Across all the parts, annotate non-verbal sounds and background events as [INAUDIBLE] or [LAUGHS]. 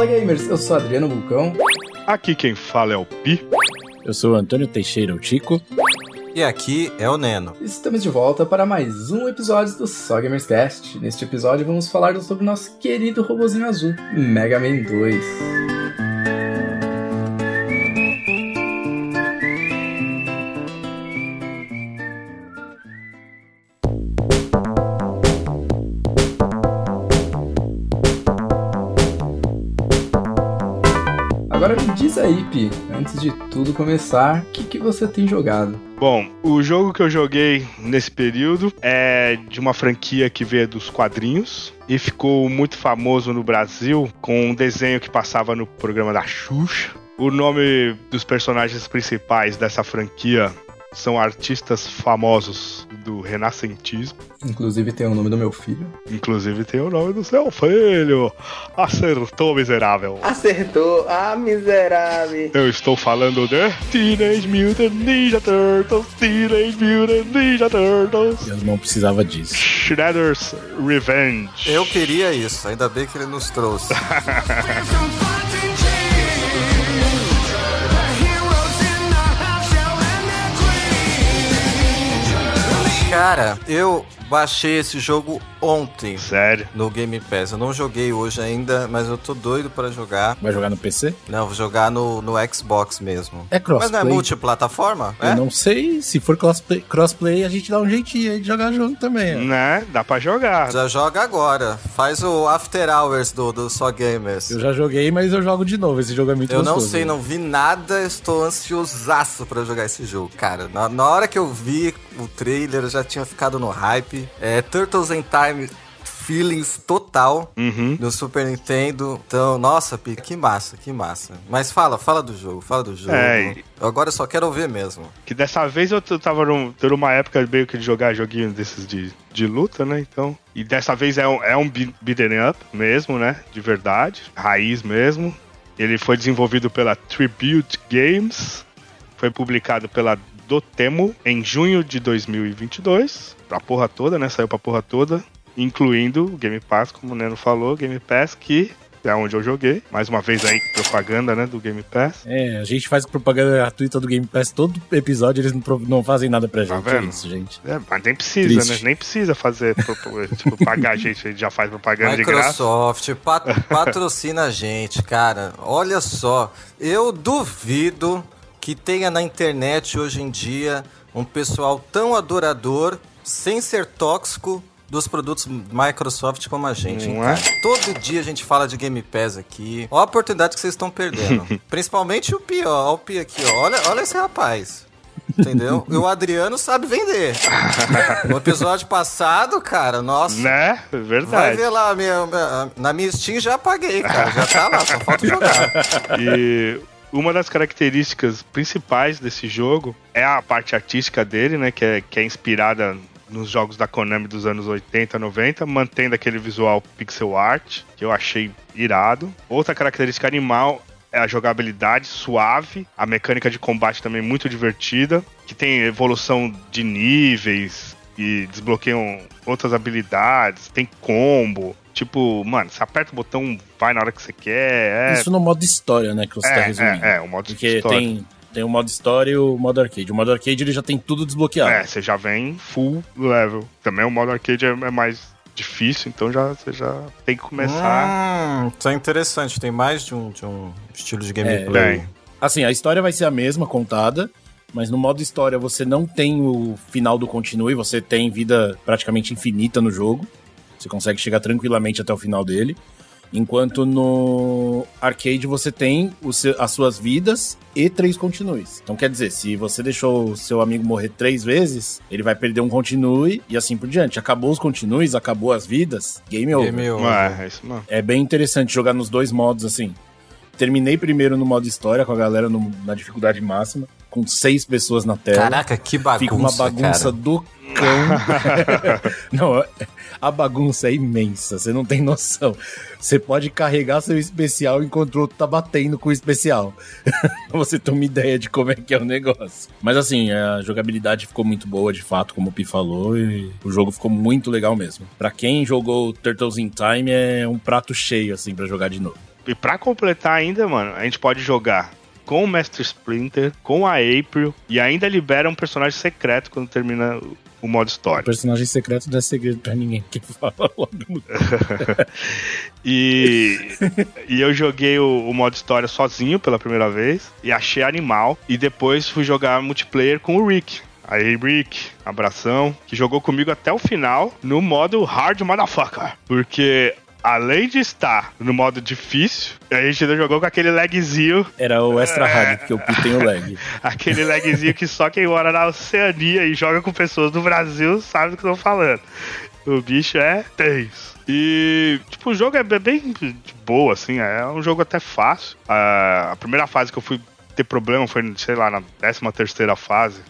Fala gamers, eu sou Adriano Vulcão. Aqui quem fala é o Pi. Eu sou o Antônio Teixeira, o Tico. E aqui é o Neno. Estamos de volta para mais um episódio do Só Gamers Cast. Neste episódio vamos falar sobre o nosso querido robozinho azul, Mega Man 2. Pi, antes de tudo começar, o que, que você tem jogado? Bom, o jogo que eu joguei nesse período é de uma franquia que veio dos quadrinhos e ficou muito famoso no Brasil com um desenho que passava no programa da Xuxa. O nome dos personagens principais dessa franquia são artistas famosos do renascentismo. Inclusive tem o nome do meu filho. Inclusive tem o nome do seu filho. Acertou, miserável. Acertou, ah, miserável. Eu estou falando de Teenage Mutant Ninja Turtles, Teenage Mutant Ninja Turtles. Eu não precisava disso. Shredder's Revenge. Eu queria isso, ainda bem que ele nos trouxe. [LAUGHS] Cara, eu baixei esse jogo ontem. Sério? No Game Pass. Eu não joguei hoje ainda, mas eu tô doido para jogar. Vai jogar no PC? Não, vou jogar no, no Xbox mesmo. É crossplay? Mas não é multiplataforma? Eu é? não sei. Se for crossplay, crossplay, a gente dá um jeitinho aí de jogar junto também. ó. Né? Dá pra jogar. Já joga agora. Faz o After Hours do, do Só Gamers. Eu já joguei, mas eu jogo de novo. Esse jogo é muito Eu não gostoso. sei, não vi nada, estou ansiosaço pra jogar esse jogo, cara. Na, na hora que eu vi o trailer, eu já tinha ficado no hype. É Turtles in Time feelings total Uhum. no Super Nintendo. Então, nossa, que massa, que massa. Mas fala, fala do jogo, fala do jogo. É, Agora eu só quero ver mesmo. Que dessa vez eu tava num, tô numa época meio que de jogar joguinhos desses de, de luta, né? Então. E dessa vez é um, é um up mesmo, né? De verdade. Raiz mesmo. Ele foi desenvolvido pela Tribute Games. Foi publicado pela Dotemu em junho de 2022. Pra porra toda, né? Saiu pra porra toda. Incluindo o Game Pass, como o Neno falou, Game Pass, que é onde eu joguei. Mais uma vez aí, propaganda, né? Do Game Pass. É, a gente faz propaganda gratuita do Game Pass todo episódio, eles não, não fazem nada pra gente. Tá vendo? É isso, gente. É, mas nem precisa, Triste. né? Nem precisa fazer, [LAUGHS] tipo, pagar a gente, a gente já faz propaganda de graça. Microsoft, pat- [LAUGHS] patrocina a gente, cara. Olha só, eu duvido que tenha na internet hoje em dia um pessoal tão adorador, sem ser tóxico, dos produtos Microsoft como a gente. hein, Não é? cara? Todo dia a gente fala de Game Pass aqui. Olha a oportunidade que vocês estão perdendo. [LAUGHS] Principalmente o Pi, ó. Olha o Pi aqui, ó. Olha, olha esse rapaz. Entendeu? E o Adriano sabe vender. [LAUGHS] No episódio passado, cara, nossa. Né? É Vai verdade. ver lá, minha, minha- na minha Steam já paguei, cara. Já tá lá, só falta jogar. [LAUGHS] E uma das características principais desse jogo é a parte artística dele, né? Que é, que é inspirada nos jogos da Konami dos anos 80, 90, mantendo aquele visual pixel art, que eu achei irado. Outra característica animal é a jogabilidade suave, a mecânica de combate também muito divertida, que tem evolução de níveis e desbloqueiam outras habilidades, tem combo. Tipo, mano, você aperta o botão, vai na hora que você quer. É, Isso no modo história, né, que você tá é, resumindo. é, é, o modo Porque história. tem, tem o modo história e o modo arcade. O modo arcade ele já tem tudo desbloqueado. É, você já vem full level. Também o modo arcade é, é mais difícil, então já, você já tem que começar. Hum, isso é interessante. Tem mais de um, de um estilo de É, gameplay. tem. Assim, a história vai ser a mesma contada, mas no modo história você não tem o final do continue, você tem vida praticamente infinita no jogo. Você consegue chegar tranquilamente até o final dele. Enquanto no arcade você tem o seu- as suas vidas e três continues. Então quer dizer, se você deixou o seu amigo morrer três vezes, ele vai perder um continue e assim por diante. Acabou os continues, acabou as vidas, game over. Game over. É, é isso. É bem interessante jogar nos dois modos, assim. Terminei primeiro no modo história, com a galera no- na dificuldade máxima, com seis pessoas na tela. Caraca, que bagunça, Fica uma bagunça cara. do cão. [LAUGHS] não, a bagunça é imensa, você não tem noção. Você pode carregar seu especial enquanto o outro tá batendo com o especial. Pra [LAUGHS] você ter uma ideia de como é que é o negócio. Mas assim, a jogabilidade ficou muito boa, de fato, como o Pi falou, e o jogo ficou muito legal mesmo. Pra quem jogou Turtles in Time, é um prato cheio, assim, pra jogar de novo. e pra completar ainda, mano, a gente pode jogar com o Mestre Splinter, com a April, e ainda libera um personagem secreto quando termina o- o modo O história. personagem secreto não é segredo pra ninguém. Quem fala logo no [LAUGHS] E, e eu joguei o, o modo história sozinho pela primeira vez e achei animal. E depois fui jogar multiplayer com o Rick. Aí, Rick, abração, que jogou comigo até o final no modo hard motherfucker. Porque além de estar no modo difícil, a gente ainda jogou com aquele lagzinho, Era o extra hard, porque o Pi tem o lag. [LAUGHS] aquele lagzinho que só quem mora na Oceania e joga com pessoas do Brasil sabe do que eu tô falando. O bicho é tenso. E, tipo, o jogo é bem de boa, assim, é um jogo até fácil. A primeira fase que eu fui ter problema foi, sei lá, na 13 terceira fase.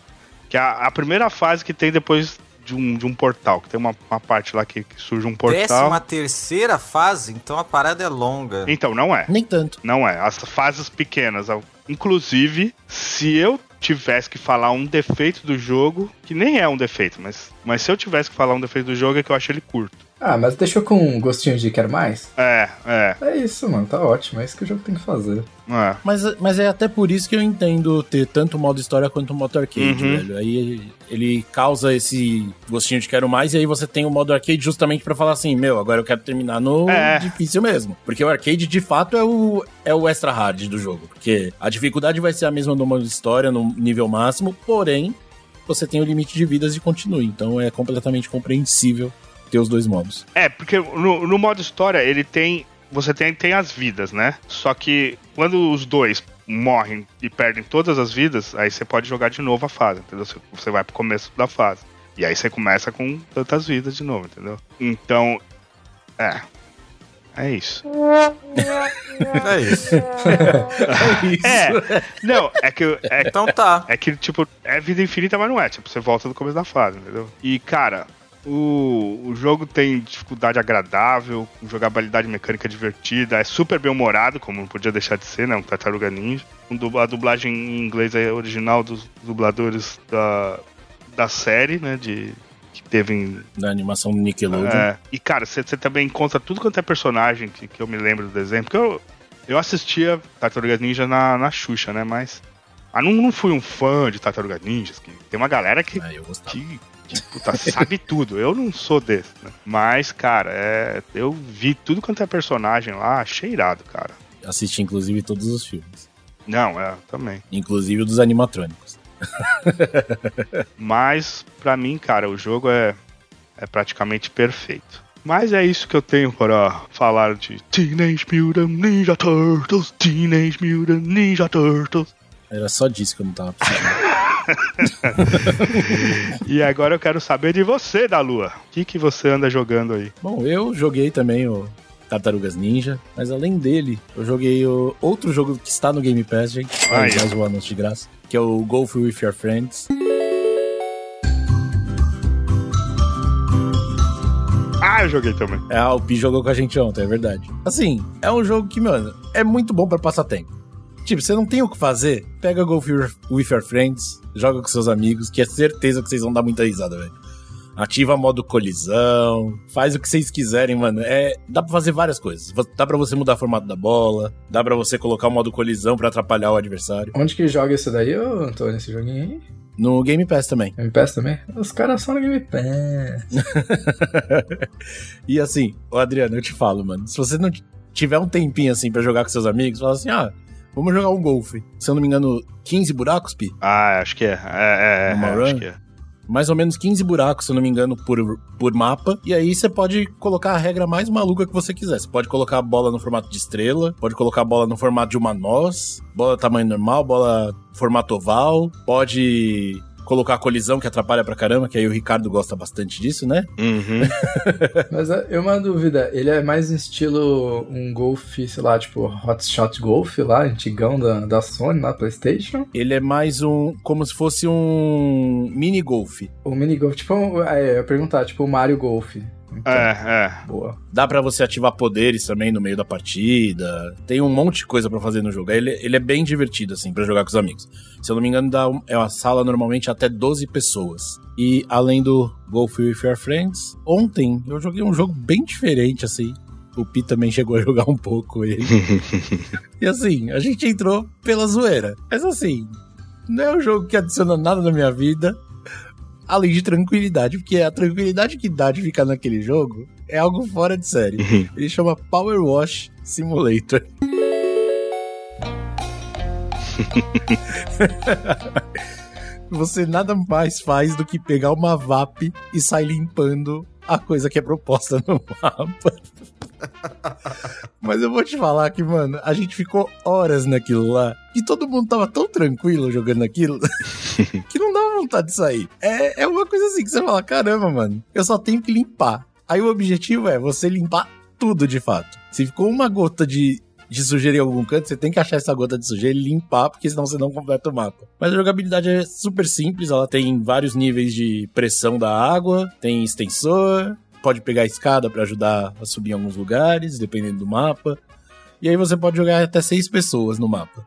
Que é a, a primeira fase que tem depois de um, de um portal, que tem uma, uma parte lá que, que surge um portal. Décima terceira fase, então a parada é longa. Então, não é. Nem tanto. Não é. As fases pequenas. Inclusive, se eu tivesse que falar um defeito do jogo, que nem é um defeito, mas, mas se eu tivesse que falar um defeito do jogo é que eu acho ele curto. Ah, mas deixou com um gostinho de quero mais? É, é, É isso, mano, tá ótimo. É isso que o jogo tem que fazer. é. Mas, mas é até por isso que eu entendo ter tanto o modo história quanto o modo arcade, Uhum. velho. Aí ele causa esse gostinho de quero mais, e aí você tem o modo arcade justamente pra falar assim, meu, agora eu quero terminar no É. difícil mesmo. Porque o arcade, de fato, é o, é o extra hard do jogo. Porque a dificuldade vai ser a mesma do modo história, no nível máximo, porém, você tem o limite de vidas e continue. Então é completamente compreensível ter os dois modos. É, porque no, no modo história ele tem. Você tem, tem as vidas, né? Só que quando os dois morrem e perdem todas as vidas, aí você pode jogar de novo a fase, entendeu? Você- vai pro começo da fase. E aí você começa com tantas vidas de novo, entendeu? Então. É. É isso. [LAUGHS] É isso. É isso. É. Não, é que. É, Então tá. é que, tipo, é vida infinita, mas não é. Tipo, você volta do começo da fase, entendeu? E, cara, o, o jogo tem dificuldade agradável, jogabilidade mecânica divertida, é super bem humorado, como não podia deixar de ser, né? Um Tartaruga Ninja. A dublagem em inglês é original dos dubladores da, da série, né? De, que teve em Da animação Nickelodeon. é, e cara, você também encontra tudo quanto é personagem que, que eu me lembro do desenho. Porque eu, eu assistia Tartarugas Ninja na, na Xuxa, né? Mas. Ah, não, não fui um fã de Tartarugas Ninjas. Que tem uma galera que, Ah, que, puta, sabe [LAUGHS] tudo. Eu não sou desse, né? Mas, cara, é, eu vi tudo quanto é personagem lá, achei irado, cara. Assisti, inclusive, todos os filmes. Não, é, também. Inclusive o dos animatrônicos. [LAUGHS] Mas, pra mim, cara, o jogo é, é praticamente perfeito. Mas é isso que eu tenho para falar de Teenage Mutant Ninja Turtles, Teenage Mutant Ninja Turtles. Era só disso que eu não tava precisando. [LAUGHS] [LAUGHS] E agora eu quero saber de você, da Lua. O que, que você anda jogando aí? Bom, eu joguei também o Tartarugas Ninja, mas além dele, eu joguei o outro jogo que está no Game Pass, gente. Mais um anúncio de graça. Que é o Golf With Your Friends. Ah, eu joguei também. Ah, o Pi jogou com a gente ontem, é verdade. Assim, é um jogo que, mano, é muito bom pra passar tempo. Tipo, você não tem o que fazer, pega Golf With Your Friends, joga com seus amigos, que é certeza que vocês vão dar muita risada, velho. Ativa modo colisão, faz o que vocês quiserem, mano. É, dá pra fazer várias coisas. Dá pra você mudar o formato da bola, dá pra você colocar o modo colisão pra atrapalhar o adversário. Onde que joga isso daí, ô Antônio, esse joguinho aí? No Game Pass também. Game Pass também? Os caras são no Game Pass. [LAUGHS] E assim, ô Adriano, eu te falo, mano. Se você não tiver um tempinho assim pra jogar com seus amigos, fala assim: ah, vamos jogar um golfe. Se eu não me engano, 15 buracos, Pi? Ah, acho que é. É, é, é, Uma é, run? acho que é. Mais ou menos 15 buracos, se eu não me engano, por, por mapa. E aí você pode colocar a regra mais maluca que você quiser. Você pode colocar a bola no formato de estrela, pode colocar a bola no formato de uma noz, bola tamanho normal, bola formato oval, pode colocar a colisão que atrapalha pra caramba, que aí o Ricardo gosta bastante disso, né? Uhum. [LAUGHS] Mas é uma dúvida, ele é mais em estilo um Golf, sei lá, tipo Hotshot Golf lá, antigão da, da Sony, lá, Playstation? Ele é mais um. como se fosse um mini golfe. O mini Golf, tipo, um- é, eu ia perguntar, tipo o Mario Golf. Então, É, é. Boa. Dá pra você ativar poderes também no meio da partida. Tem um monte de coisa pra fazer no jogo. Ele, ele é bem divertido, assim, pra jogar com os amigos. Se eu não me engano, dá um- é uma sala normalmente até 12 pessoas. E além do Golf With Your Friends, ontem eu joguei um jogo bem diferente, assim. O Pi também chegou a [LAUGHS] jogar um pouco ele. e assim, a gente entrou pela zoeira. Mas assim, não é um jogo que adiciona nada na minha vida. Além de tranquilidade, porque a tranquilidade que dá de ficar naquele jogo é algo fora de série. Ele chama Power Wash Simulator. [LAUGHS] Você nada mais faz do que pegar uma VAP e sair limpando a coisa que é proposta no mapa. [LAUGHS] Mas eu vou te falar que, mano, a gente ficou horas naquilo lá. E todo mundo tava tão tranquilo jogando aquilo [LAUGHS] que não dava vontade de sair. É, é uma coisa assim que você fala: caramba, mano, eu só tenho que limpar. Aí o objetivo é você limpar tudo de fato. Se ficou uma gota de, de sujeira em algum canto, você tem que achar essa gota de sujeira e limpar, porque senão você não completa o mapa. Mas a jogabilidade é super simples, ela tem vários níveis de pressão da água, tem extensor, pode pegar a escada para ajudar a subir em alguns lugares, dependendo do mapa. E aí você pode jogar até seis pessoas no mapa.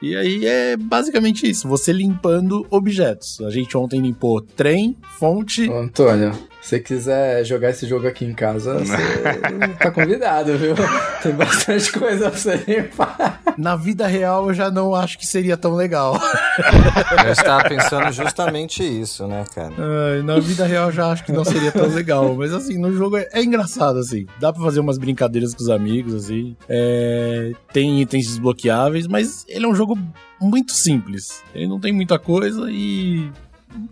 E aí é basicamente isso, você limpando objetos. A gente ontem limpou trem, fonte. Antônio, você quiser jogar esse jogo aqui em casa, você [LAUGHS] tá convidado, viu? Tem bastante coisa pra você limpar. Na vida real eu já não acho que seria tão legal. Eu estava pensando justamente isso, né, cara? Ai, na vida real eu já acho que não seria tão legal. Mas assim, no jogo é, é engraçado, assim. Dá pra fazer umas brincadeiras com os amigos, assim. É, tem itens desbloqueáveis, mas ele é um jogo muito simples. Ele não tem muita coisa e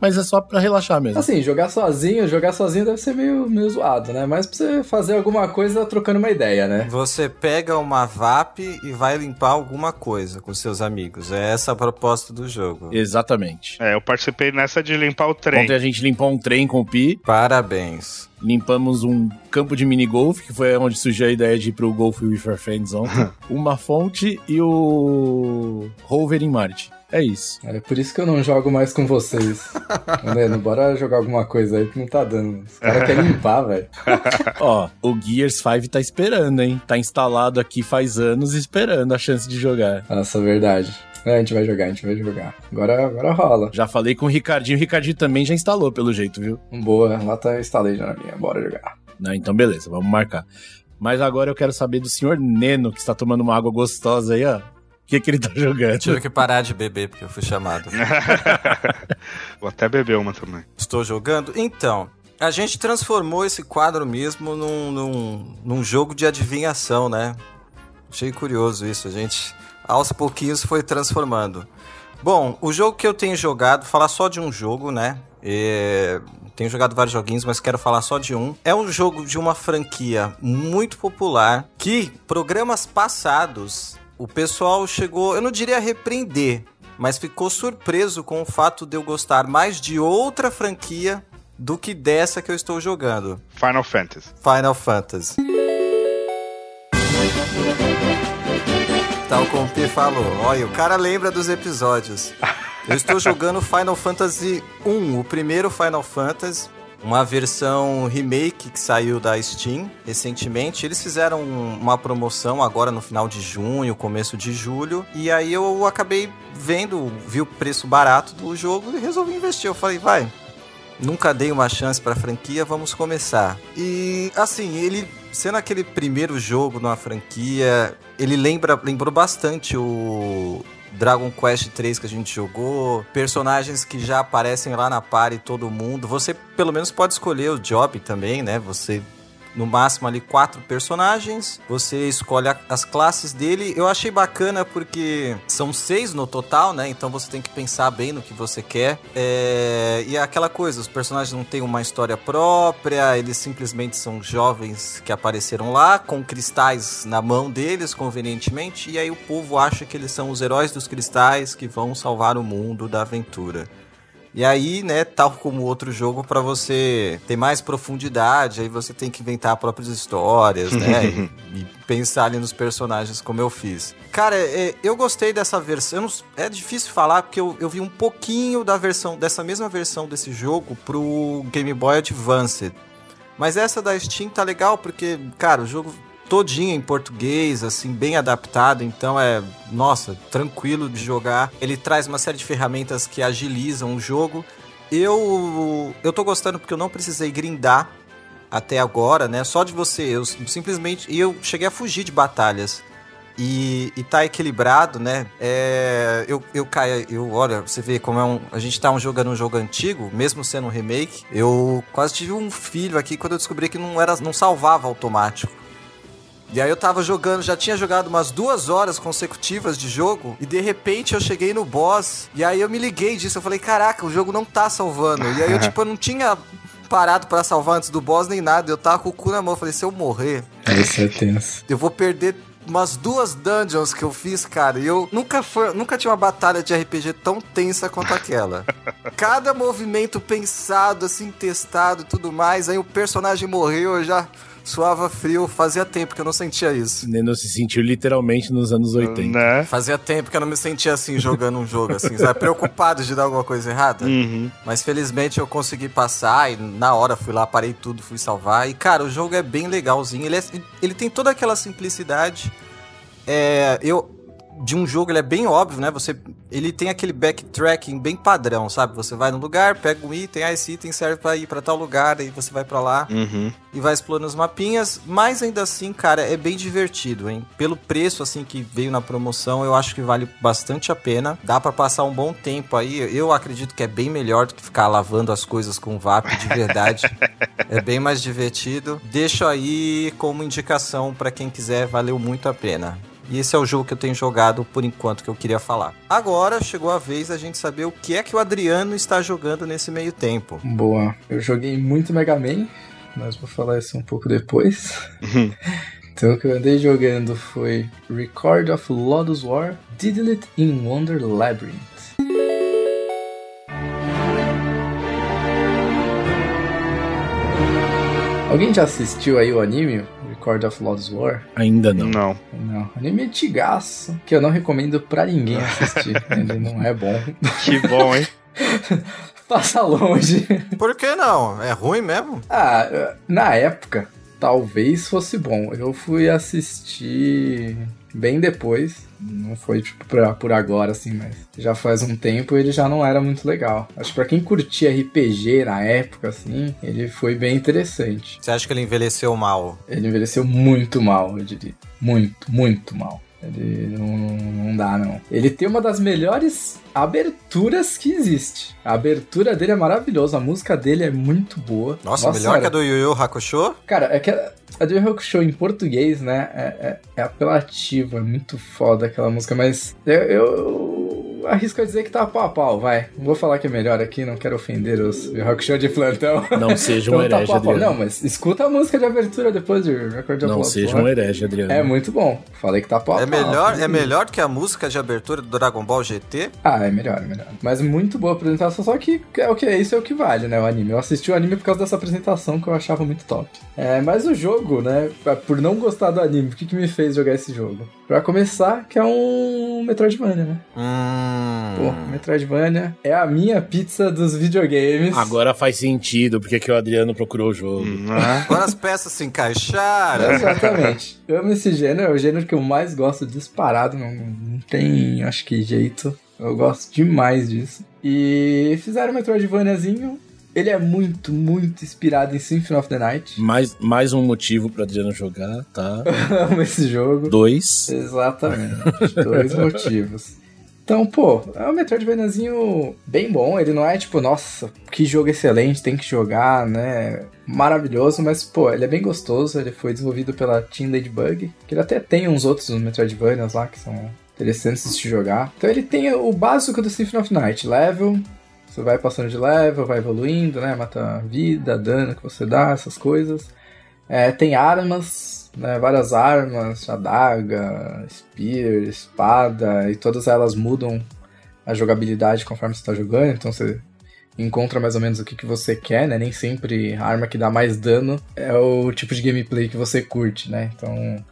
mas é só pra relaxar mesmo. Assim, jogar sozinho, jogar sozinho deve ser meio, meio zoado, né? Mas pra você fazer alguma coisa trocando uma ideia, né? Você pega uma VAP e vai limpar alguma coisa com seus amigos. É essa a proposta do jogo. Exatamente. É, eu participei nessa de limpar o trem. Ontem a gente limpou um trem com o Pi, Parabéns. limpamos um campo de minigolf, que foi onde surgiu a ideia de ir pro Golf with Your Friends ontem, [LAUGHS] uma fonte e o Rover em Marte. É isso. É por isso que eu não jogo mais com vocês. [LAUGHS] Mano, bora jogar alguma coisa aí que não tá dando. Os caras querem limpar, velho. [LAUGHS] Ó, o Gears 5 tá esperando, hein? Tá instalado aqui faz anos esperando a chance de jogar. Nossa, verdade. É, a gente vai jogar, a gente vai jogar. Agora, agora rola. Já falei com o Ricardinho, o Ricardinho também já instalou, pelo jeito, viu? Boa, lá tá instalei já na minha. Bora jogar. Não, então beleza, vamos marcar. Mas agora eu quero saber do senhor Neno, que está tomando uma água gostosa aí, ó. O que, que ele tá jogando? Tive que parar de beber porque eu fui chamado. [LAUGHS] Vou até beber uma também. Estou jogando? Então, a gente transformou esse quadro mesmo num, num, num jogo de adivinhação, né? Achei curioso isso. A gente, aos pouquinhos, foi transformando. Bom, o jogo que eu tenho jogado, falar só de um jogo, né? É, tenho jogado vários joguinhos, mas quero falar só de um. É um jogo de uma franquia muito popular que programas passados o pessoal chegou, eu não diria repreender, mas ficou surpreso com o fato de eu gostar mais de outra franquia do que dessa que eu estou jogando. Final Fantasy. Final Fantasy. Tal como o Pi falou. Olha, o cara lembra dos episódios. Eu estou jogando Final Fantasy 1, o primeiro Final Fantasy, uma versão remake que saiu da Steam recentemente. Eles fizeram uma promoção agora no final de junho, começo de julho, e aí eu acabei vendo, vi o preço barato do jogo e resolvi investir. Eu falei, vai, Nunca dei uma chance pra franquia, vamos começar. E assim, ele sendo aquele primeiro jogo numa franquia, ele lembra lembrou bastante o Dragon Quest 3 que a gente jogou, personagens que já aparecem lá na party todo mundo. Você pelo menos pode escolher o job também, né? Você no máximo ali quatro personagens. Você escolhe a- as classes dele. Eu achei bacana porque são seis no total, né? Então você tem que pensar bem no que você quer. É, E é aquela coisa, os personagens não têm uma história própria, eles simplesmente são jovens que apareceram lá com cristais na mão deles, convenientemente, e aí o povo acha que eles são os heróis dos cristais que vão salvar o mundo da aventura. E aí, né, tal como outro jogo, pra você ter mais profundidade, aí você tem que inventar próprias histórias, né? [LAUGHS] e, e pensar ali nos personagens como eu fiz. Cara, é, eu gostei dessa versão. não é difícil falar porque eu, eu vi um pouquinho da versão, dessa mesma versão desse jogo pro Game Boy Advance. Mas essa da Steam tá legal porque, cara, o jogo todinho em português, assim, bem adaptado, então é, nossa, tranquilo de jogar. Ele traz uma série de ferramentas que agilizam o jogo. Eu eu tô gostando porque eu não precisei grindar até agora, né? Só de você, eu simplesmente. E eu cheguei a fugir de batalhas. E, e tá equilibrado, né? É, eu, eu caio, eu, olha, você vê como é um. A gente tá um jogando um jogo antigo, mesmo sendo um remake. Eu quase tive um filho aqui quando eu descobri que não era, não salvava automático. E aí eu tava jogando, já tinha jogado umas duas horas consecutivas de jogo, e de repente eu cheguei no boss, e aí eu me liguei disso, eu falei, caraca, o jogo não tá salvando. E aí eu, [LAUGHS] tipo, eu não tinha parado para salvar antes do boss nem nada, eu tava com o cu na mão, eu falei, se eu morrer... Isso é tenso. Eu vou perder umas duas dungeons que eu fiz, cara, e eu nunca foi, nunca tinha uma batalha de RPG tão tensa quanto aquela. [LAUGHS] Cada movimento pensado, assim, testado e tudo mais, aí o personagem morreu, eu já suava frio, fazia tempo que eu não sentia isso. Neno se sentiu literalmente nos anos 80. Né? Fazia tempo que eu não me sentia assim jogando um jogo, assim, sabe? [LAUGHS] Preocupado de dar alguma coisa errada. Uhum. Mas felizmente eu consegui passar e na hora fui lá, parei tudo, fui salvar. E cara, o jogo é bem legalzinho. Ele, é, ele tem toda aquela simplicidade. É, eu, de um jogo, ele é bem óbvio, né? Você, ele tem aquele backtracking bem padrão, sabe? Você vai no lugar, pega um item, ah, esse item serve para ir para tal lugar, aí você vai para lá Uhum. e vai explorando os mapinhas, mas ainda assim, cara, é bem divertido, hein? Pelo preço assim que veio na promoção, eu acho que vale bastante a pena. Dá para passar um bom tempo aí. Eu acredito que é bem melhor do que ficar lavando as coisas com VAP de verdade. [LAUGHS] é bem mais divertido. Deixo aí como indicação para quem quiser, valeu muito a pena. E esse é o jogo que eu tenho jogado por enquanto que eu queria falar. Agora chegou a vez da gente saber o que é que o Adriano está jogando nesse meio tempo. Boa. Eu joguei muito Mega Man, mas vou falar isso um pouco depois. [LAUGHS] então o que eu andei jogando foi Record of Lodoss War, Diddlet in Wonder Labyrinth. Alguém já assistiu aí o anime Record of Lodoss War? Ainda não. Não. Não, anime antigaço, que eu não recomendo pra ninguém assistir. Ele não é bom. [LAUGHS] Que bom, hein? [LAUGHS] Passa longe. Por que não? É ruim mesmo? Ah, na época, talvez fosse bom. Eu fui assistir bem depois. Não foi tipo pra, por agora, assim, mas já faz um tempo ele já não era muito legal. Acho que pra quem curtia RPG na época, assim, ele foi bem interessante. Você acha que ele envelheceu mal? Ele envelheceu muito mal, eu diria. Muito, muito mal. Ele não, não dá, não. Ele tem uma das melhores aberturas que existe. A abertura dele é maravilhosa, a música dele é muito boa. Nossa, melhor que a do Yu Yu Hakusho? Cara, é que a, a do Yu Yu Hakusho em português, né, é, é, é apelativa, é muito foda aquela música, mas eu, eu arrisco a dizer que tá pau a pau, vai. Não vou falar que é melhor aqui, não quero ofender os Yu Hakusho de plantão. Não seja um Então tá herege, pau. Adriano. Não, mas escuta a música de abertura depois de Record of Não seja um herege, Adriano. É muito bom. Falei que tá pau a É pau. melhor, é melhor que a música de abertura do Dragon Ball GT? Ah, é melhor, é melhor. Mas muito boa apresentação, só que é o que é isso é o que vale, né? O anime. Eu assisti o anime por causa dessa apresentação que eu achava muito top. É, mas o jogo, né? Por não gostar do anime, o que, que me fez jogar esse jogo? Pra começar, que é um Metroidvania, né? Pô, Hum. Metroidvania é a minha pizza dos videogames. Agora faz sentido porque que o Adriano procurou o jogo. Né? [LAUGHS] Agora as peças se encaixaram. Exatamente. Eu amo esse gênero, é o gênero que eu mais gosto disparado, não, não tem, acho que, jeito. Eu gosto demais disso. E fizeram um Metroidvaniazinho. Ele é muito, muito inspirado em Symphony of the Night. Mais, mais um motivo pro Adriano jogar, tá? [LAUGHS] Amo esse jogo. Dois. Exatamente. Dois motivos. Então, pô, é um Metroidvaniazinho bem bom. Ele não é tipo, nossa, que jogo excelente, tem que jogar, né? Maravilhoso, mas, pô, ele é bem gostoso. Ele foi desenvolvido pela Team Ladybug, que ele até tem uns outros Metroidvanias lá que são interessantes de jogar. Então ele tem o básico do Symphony of Night, level. Você vai passando de level, vai evoluindo, né? Mata vida, dano que você dá, essas coisas. É, tem armas, né, várias armas, adaga, spear, espada, e todas elas mudam a jogabilidade conforme você está jogando, então você encontra mais ou menos o que, que você quer, né? Nem sempre a arma que dá mais dano é o tipo de gameplay que você curte, né? Então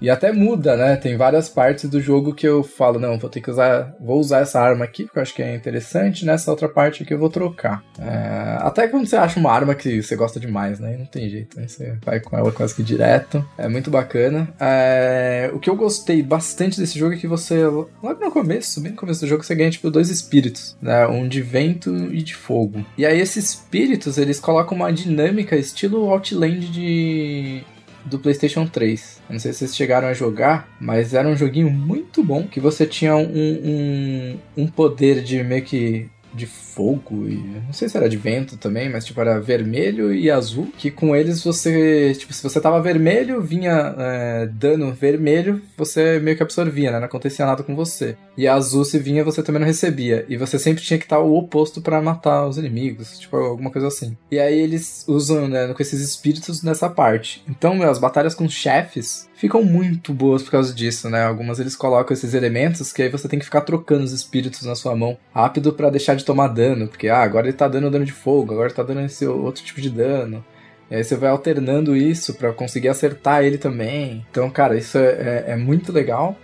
E até muda, né? Tem várias partes do jogo que eu falo, não, vou ter que usar, vou usar essa arma aqui, porque eu acho que é interessante, nessa outra parte aqui eu vou trocar. É, até quando você acha uma arma que você gosta demais, né? Não tem jeito, né? Você vai com ela quase que direto. É muito bacana. É, o que eu gostei bastante desse jogo é que você, logo no começo, bem no começo do jogo, você ganha, tipo, dois espíritos, né? Um de vento e de fogo. E aí esses espíritos, eles colocam uma dinâmica estilo Outland de do PlayStation 3. Eu não sei se vocês chegaram a jogar, mas era um joguinho muito bom que você tinha um, um, um poder de meio que de fogo e não sei se era de vento também, mas tipo era vermelho e azul, que com eles você, tipo, se você tava vermelho, vinha é, dano vermelho, você meio que absorvia, né? Não acontecia nada com você. E azul se vinha, você também não recebia. E você sempre tinha que estar o oposto para matar os inimigos, tipo alguma coisa assim. E aí eles usam, né, com esses espíritos nessa parte. Então, meu, as batalhas com chefes ficam muito boas por causa disso, né? Algumas eles colocam esses elementos que aí você tem que ficar trocando os espíritos na sua mão rápido para deixar de tomar dano, porque ah, agora ele tá dando dano de fogo, agora tá dando esse outro tipo de dano. E aí você vai alternando isso para conseguir acertar ele também. Então, cara, isso é, é, é muito legal.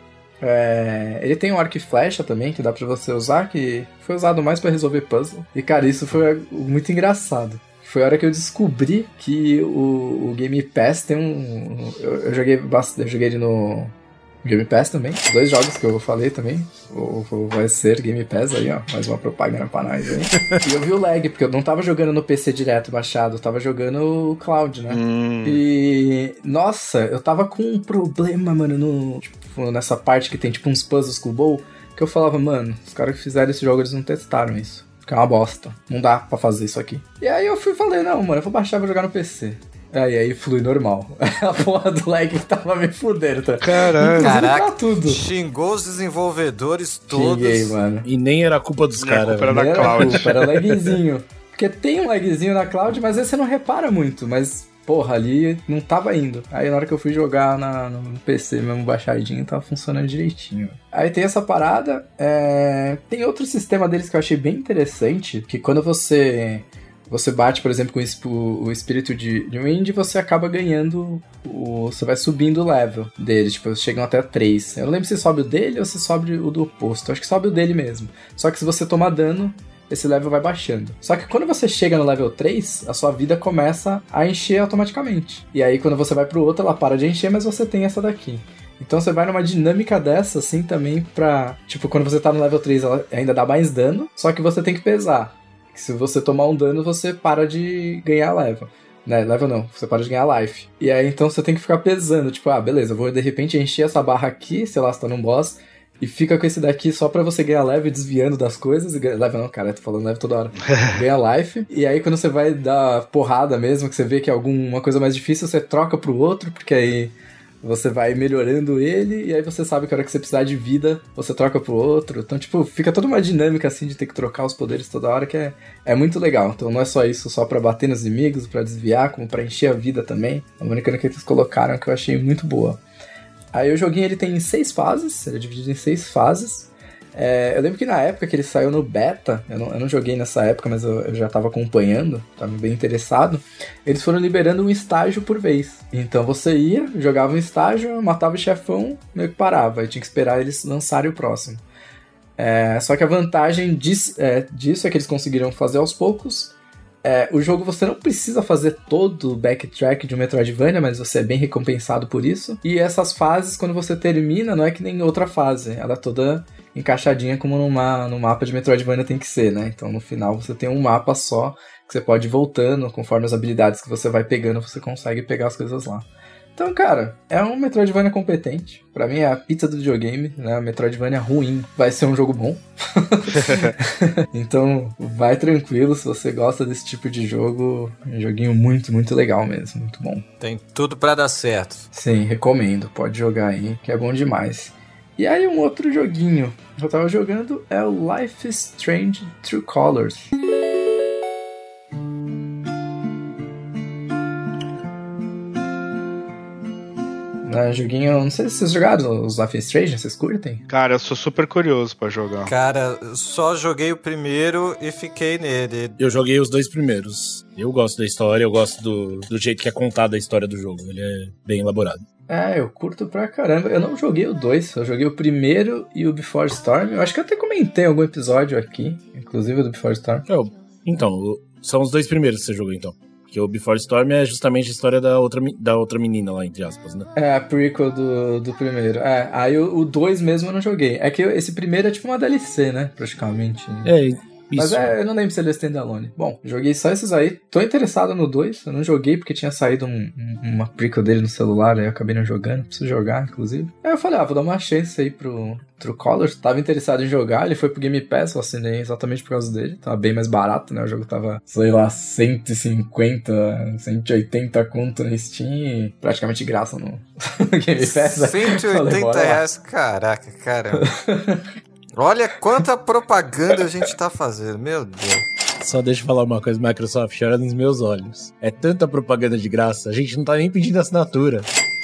É, ele tem um arco e flecha também, que dá pra você usar, que foi usado mais para resolver puzzle. E, cara, isso foi muito engraçado foi a hora que eu descobri que o, o Game Pass tem um. Eu, eu joguei bastante. Eu joguei ele no. Game Pass também. Dois jogos que eu falei também. O, o, vai ser Game Pass aí, ó. Mais uma propaganda pra nós aí. e eu vi o lag, porque eu não tava jogando no PC direto baixado, eu tava jogando o Cloud, né? Hum. E. Nossa, eu tava com um problema, mano, no. Tipo, nessa parte que tem tipo uns puzzles com o Bowl. Que eu falava, mano, os caras que fizeram esse jogo, eles não testaram isso. Que é uma bosta. Não dá pra fazer isso aqui. E aí eu fui e falei, não, mano, eu vou baixar e vou jogar no PC. Aí, aí flui normal. [LAUGHS] a porra do lag que tava me fudendo. Tá? Caralho. Caraca, tudo. xingou os desenvolvedores todos. Xinguei, mano. E nem era culpa dos caras. Era da Cloud. Culpa, era lagzinho. Porque tem um lagzinho na Cloud, mas aí você não repara muito. Mas porra, ali não tava indo. Aí na hora que eu fui jogar na, no PC mesmo baixadinho, tava funcionando direitinho. Aí tem essa parada. É... Tem outro sistema deles que eu achei bem interessante, que quando você você bate, por exemplo, com o espírito de, de Wind, você acaba ganhando. O, você vai subindo o level dele. Tipo, chegam até 3. Eu não lembro se sobe o dele ou se sobe o do oposto. acho que sobe o dele mesmo. Só que se você tomar dano, esse level vai baixando. Só que quando você chega no level 3, a sua vida começa a encher automaticamente. E aí quando você vai pro outro, ela para de encher, mas você tem essa daqui. Então você vai numa dinâmica dessa, assim, também pra. Tipo, quando você tá no level 3, ela ainda dá mais dano, só que você tem que pesar. Se você tomar um dano, você para de ganhar level. Né, level não, você para de ganhar life. E aí então você tem que ficar pesando, tipo, ah, beleza, vou de repente encher essa barra aqui, sei lá, se tá num boss, e fica com esse daqui só pra você ganhar leve desviando das coisas. Leve não, cara, eu tô falando leve toda hora. [LAUGHS] Ganha life. E aí quando você vai dar porrada mesmo, que você vê que é alguma coisa mais difícil, você troca pro outro, porque aí você vai melhorando ele, e aí você sabe que a hora que você precisar de vida, você troca pro outro. Então, tipo, fica toda uma dinâmica assim de ter que trocar os poderes toda hora, que é, é muito legal. Então não é só isso, só para bater nos inimigos, para desviar, como para encher a vida também. É uma mecânica que eles colocaram que eu achei muito boa. Aí o joguinho ele tem seis fases, ele é dividido em seis fases. É, eu lembro que na época que ele saiu no beta, eu não, eu não joguei nessa época, mas eu, eu já estava acompanhando, estava bem interessado. Eles foram liberando um estágio por vez. Então você ia, jogava um estágio, matava o chefão, meio que parava, aí tinha que esperar eles lançarem o próximo. É, só que a vantagem disso é, disso é que eles conseguiram fazer aos poucos é, o jogo você não precisa fazer todo o backtrack de um Metroidvania, mas você é bem recompensado por isso. E essas fases, quando você termina, não é que nem outra fase. Ela é toda encaixadinha como numa, no mapa de Metroidvania tem que ser, né? Então no final você tem um mapa só que você pode ir voltando, conforme as habilidades que você vai pegando, você consegue pegar as coisas lá. Então, cara, é um Metroidvania competente. Para mim é a pizza do videogame, né? Metroidvania ruim vai ser um jogo bom. [LAUGHS] [LAUGHS] então, vai tranquilo se você gosta desse tipo de jogo. É um joguinho muito, muito legal mesmo, muito bom. Tem tudo para dar certo. Sim, recomendo. Pode jogar aí, que é bom demais. E aí um outro joguinho que eu tava jogando é o Life is Strange True Colors. Né, joguinho, não sei se vocês jogaram os Life is Strange, vocês curtem? Cara, eu sou super curioso pra jogar. Cara, só joguei o primeiro e fiquei nele. Eu joguei os dois primeiros. Eu gosto da história, eu gosto do, do jeito que é contada a história do jogo. Ele é bem elaborado. É, eu curto pra caramba. Eu não joguei o dois, eu joguei o primeiro e o Before Storm. Eu acho que eu até comentei em algum episódio aqui, inclusive o do Before Storm. Eu- então, o- são os dois primeiros que você jogou, então. Porque o Before Storm é justamente a história da outra, da outra menina lá, entre aspas, né? É, a prequel do, do primeiro. É, aí o 2 mesmo eu não joguei. É que esse primeiro é tipo uma DLC, né? Praticamente. É, isso. Mas é, eu não lembro se ele é standalone. Bom, joguei só esses aí. Tô interessado no 2. Eu não joguei porque tinha saído um- um- uma prequel dele no celular, aí eu acabei não jogando. Preciso jogar, inclusive. Aí eu falei, ah, vou dar uma chance aí pro True Colors. Tava interessado em jogar, ele foi pro Game Pass, eu assinei exatamente por causa dele. Tava bem mais barato, né? O jogo tava, sei lá, 150, 180 conto na Steam praticamente graça no [LAUGHS] Game Pass. Aí eu falei, 180 bora lá. reais, caraca, caramba. [LAUGHS] Olha quanta propaganda a gente tá fazendo, meu Deus. Só deixa eu falar uma coisa, Microsoft, olha nos meus olhos. É tanta propaganda de graça, a gente não tá nem pedindo assinatura.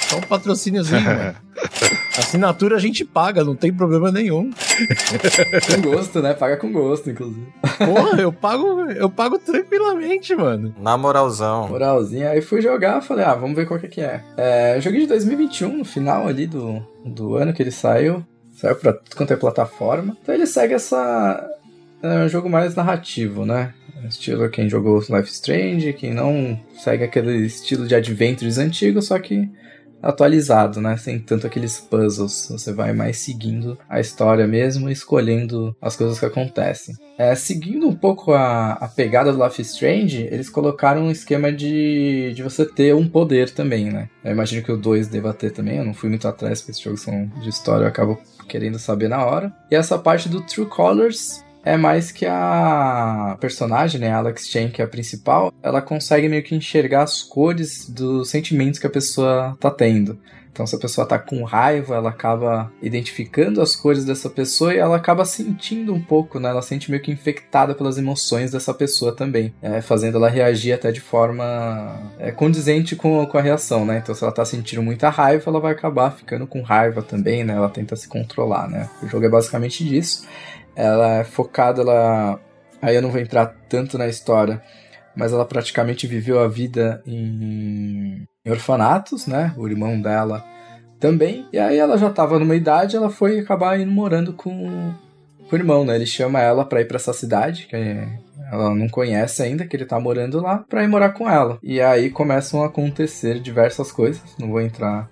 Só um patrocíniozinho, mano. [LAUGHS] Assinatura a gente paga, não tem problema nenhum. Com gosto, né? Paga com gosto, inclusive. Porra, eu pago, eu pago tranquilamente, mano. Na moralzão. Moralzinha. Aí fui jogar, falei, ah, vamos ver qual que é que é. é eu joguei de 2021, no final ali do, do ano que ele saiu. Saiu pra tudo quanto é plataforma. Então ele segue essa. É um jogo mais narrativo, né? Estilo quem jogou Life Strange, quem não segue aquele estilo de adventures antigo, só que atualizado, né? Sem tanto aqueles puzzles. Você vai mais seguindo a história mesmo, escolhendo as coisas que acontecem. É, seguindo um pouco a, a pegada do Life Strange, eles colocaram um esquema de, de você ter um poder também, né? Eu imagino que o 2 deva ter também, eu não fui muito atrás, porque esses jogos são de história, eu acabo querendo saber na hora. E essa parte do True Colors é mais que a personagem, né, Alex Chen, que é a principal, ela consegue meio que enxergar as cores dos sentimentos que a pessoa tá tendo. Então, se a pessoa tá com raiva, ela acaba identificando as cores dessa pessoa e ela acaba sentindo um pouco, né? Ela sente meio que infectada pelas emoções dessa pessoa também, é, fazendo ela reagir até de forma é, condizente com, com a reação, né? Então, se ela tá sentindo muita raiva, ela vai acabar ficando com raiva também, né? Ela tenta se controlar, né? O jogo é basicamente disso. Ela é focada, ela. Aí eu não vou entrar tanto na história, mas ela praticamente viveu a vida em, em orfanatos, né? O irmão dela também. E aí ela já tava numa idade, ela foi acabar indo morando com, com o irmão, né? Ele chama ela pra ir pra essa cidade, que ela não conhece ainda, que ele tá morando lá, pra ir morar com ela. E aí começam a acontecer diversas coisas, não vou entrar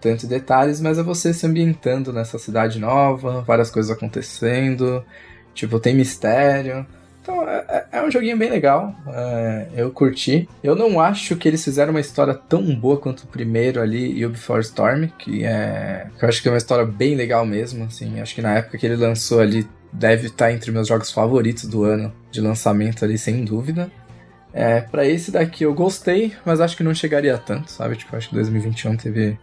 tanto em detalhes, mas é você se ambientando nessa cidade nova, várias coisas acontecendo, tipo, tem mistério. Então é, é um joguinho bem legal, é, eu curti. Eu não acho que eles fizeram uma história tão boa quanto o primeiro ali o Before Storm, que é. que eu acho que é uma história bem legal mesmo, assim. Acho que na época que ele lançou ali deve estar entre meus jogos favoritos do ano de lançamento ali, sem dúvida. É, para esse daqui eu gostei, mas acho que não chegaria tanto, sabe? Tipo, acho que 2021 teve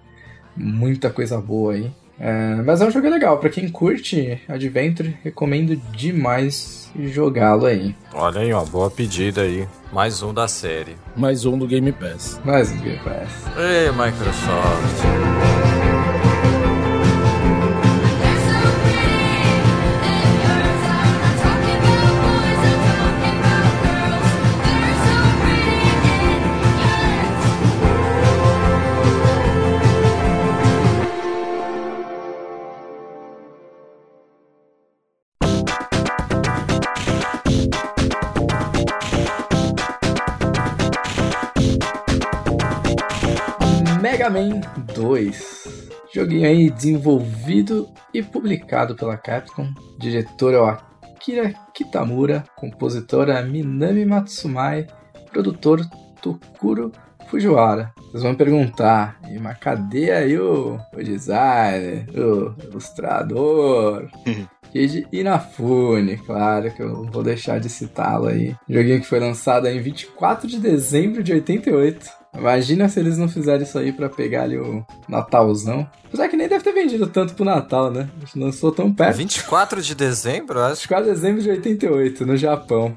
muita coisa boa aí. É, mas é um jogo legal, pra quem curte Adventure, recomendo demais jogá-lo aí. Olha aí, uma boa pedida aí. Mais um da série. Mais um do Game Pass. Mais um Game Pass. Ei, Microsoft. 2. Joguinho aí desenvolvido e publicado pela Capcom. Diretor é o Akira Kitamura, compositora Minami Matsumai, produtor Tokuro Fujiwara. Vocês vão perguntar, "E, mas cadê aí o, o designer, o ilustrador? [LAUGHS] Keiji Inafune, claro que eu não vou deixar de citá-lo aí. Joguinho que foi lançado em 24 de dezembro de 88. Imagina se eles não fizeram isso aí pra pegar ali o Natalzão. Apesar que nem deve ter vendido tanto pro Natal, né? A gente lançou tão perto. 24 de dezembro, acho. 24 de dezembro de 88, no Japão.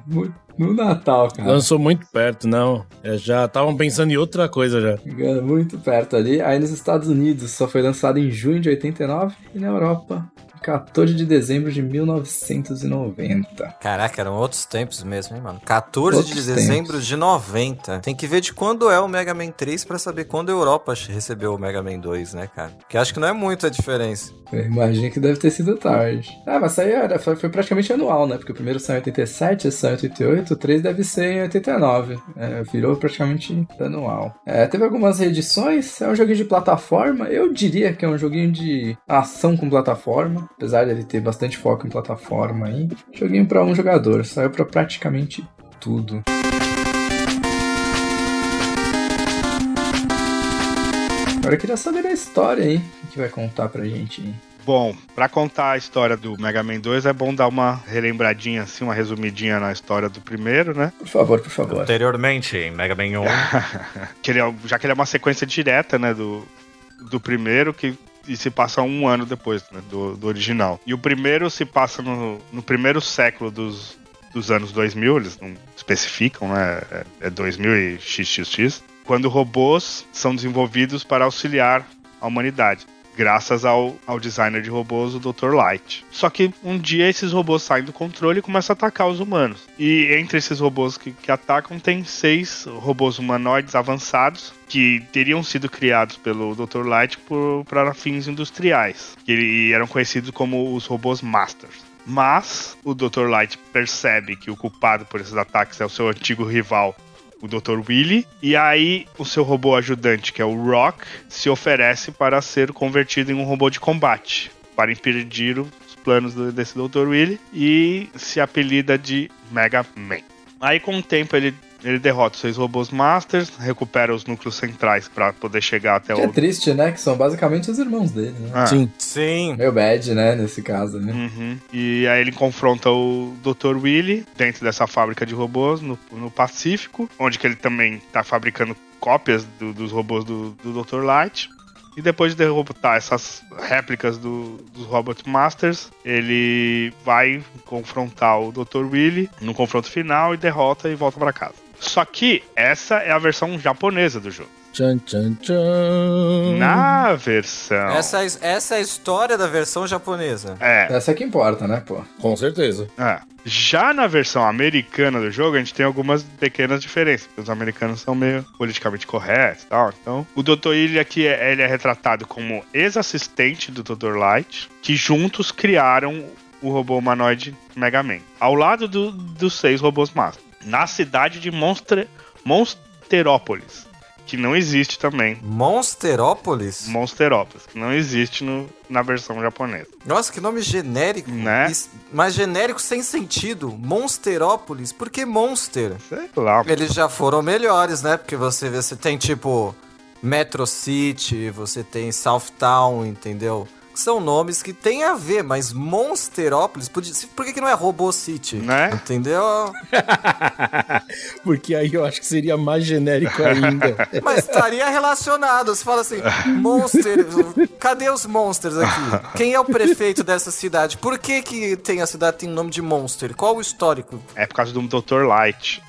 No Natal, cara. Lançou muito perto, não. É, já estavam pensando em outra coisa já. Muito perto ali. Aí nos Estados Unidos só foi lançado em junho de 89 e na Europa 14 de dezembro de 1990. Caraca, eram outros tempos mesmo, hein, mano? 14 Outros de dezembro de 90. Tem que ver de quando é o Mega Man 3 pra saber quando a Europa recebeu o Mega Man 2, né, cara? Porque acho que não é muita diferença. Eu imagino que deve ter sido tarde. Ah, mas aí era, foi, foi praticamente anual, né? Porque o primeiro saiu em 87, esse saiu em 88, o 3 deve ser em 89. É, virou praticamente anual. É, teve algumas reedições, é um joguinho de plataforma. Eu diria que é um joguinho de ação com plataforma. Apesar de ele ter bastante foco em plataforma aí. Joguinho pra um jogador, saiu pra praticamente tudo. Agora eu queria saber a história aí. O que vai contar pra gente aí? Bom, pra contar a história do Mega Man 2 é bom dar uma relembradinha, assim, uma resumidinha na história do primeiro, né? Por favor, por favor. Anteriormente, em Mega Man 1. [LAUGHS] Que ele é- já que ele é uma sequência direta, né, do, do primeiro, que e se passa um ano depois né, do, do original. E o primeiro se passa no, no primeiro século dos, dos anos 2000, eles não especificam, né? É, é 2000 e XXX. Quando robôs são desenvolvidos para auxiliar a humanidade. Graças ao, ao designer de robôs, o Dr. Light. Só que um dia esses robôs saem do controle e começam a atacar os humanos. E entre esses robôs que, que atacam, tem seis robôs humanoides avançados que teriam sido criados pelo Dr. Light para fins industriais. Ele- eram conhecidos como os robôs Masters. Mas o Dr. Light percebe que o culpado por esses ataques é o seu antigo rival, o Dr. Willy, e aí o seu robô ajudante, que é o Rock, se oferece para ser convertido em um robô de combate, para impedir os planos desse Dr. Willy, e se apelida de Mega Man. Aí com o tempo ele, ele derrota os seis robôs Masters, recupera os núcleos centrais para poder chegar até Que é o... triste, né? Que são basicamente os irmãos dele, né? Ah, Sim. Sim. Meio bad, né? Nesse caso, né? Uhum. E aí ele confronta o Dr. Willy dentro dessa fábrica de robôs no, no Pacífico, onde que ele também tá fabricando cópias do- dos robôs do, do Dr. Light. E depois de derrotar essas réplicas do- dos Robot Masters, ele vai confrontar o Dr. Willy no confronto final e derrota e volta pra casa. Só que essa é a versão japonesa do jogo. Tchan, tchan, tchan. Na versão. Essa, é- essa é a história da versão japonesa. É, Essa é que importa, né, pô? Com certeza. É. Já na versão americana do jogo, a gente tem algumas pequenas diferenças. porque Os americanos são meio politicamente corretos e tal. Então, o Dr. Willy aqui é, ele é retratado como ex-assistente do Dr. Light, que juntos criaram o robô humanoide Mega Man. Ao lado do- dos seis robôs Master. Na cidade de Monstre, Monsterópolis. Que não existe também. Monsterópolis? Monsterópolis, que não existe no- na versão japonesa. Nossa, que nome genérico. Né? Mas genérico sem sentido. Monsterópolis? Por que Monster? Sei lá. Eles já foram melhores, né? Porque você vê, você tem tipo Metro City, você tem Southtown, entendeu? São nomes que tem a ver, mas Monsterópolis, podia- por que, que não é Robô City? Né? Entendeu? [LAUGHS] Porque aí eu acho que seria mais genérico ainda. [LAUGHS] Mas estaria relacionado. Você fala assim, Monster, cadê os Monsters aqui? Quem é o prefeito dessa cidade? Por que, que tem a cidade tem o nome de Monster? Qual o histórico? É por causa do Dr. Light.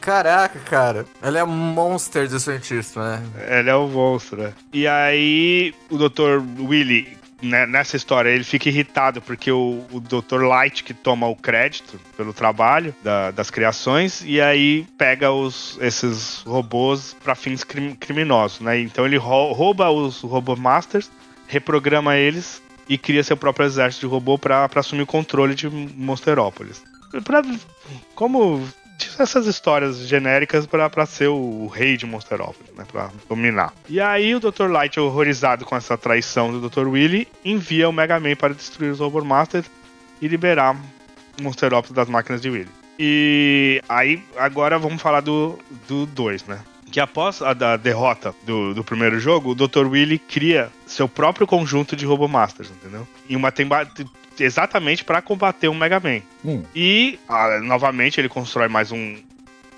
Caraca, cara. Ela é um monster de cientista, né? Ele é o monstro, né? E aí, o Dr. Willy, né, nessa história, ele fica irritado porque o, o Dr. Light que toma o crédito pelo trabalho da- das criações e aí pega os, esses robôs para fins crim- criminosos, né? Então ele rou- rouba os Robô Masters, reprograma eles e cria seu próprio exército de robô para assumir o controle de Monsterópolis. Pra, como essas histórias genéricas pra ser o rei de Monsterópolis, né? Pra dominar. E aí o Dr. Light, horrorizado com essa traição do Dr. Willy, envia o Mega Man para destruir os Robot e liberar Monsterópolis das máquinas de Willy. E aí, agora vamos falar do 2, né? Que após a da derrota do, do primeiro jogo, o Dr. Willy cria seu próprio conjunto de Robomasters, entendeu? E uma exatamente para combater o Mega Man. Hum. E, ah, novamente, ele constrói mais um,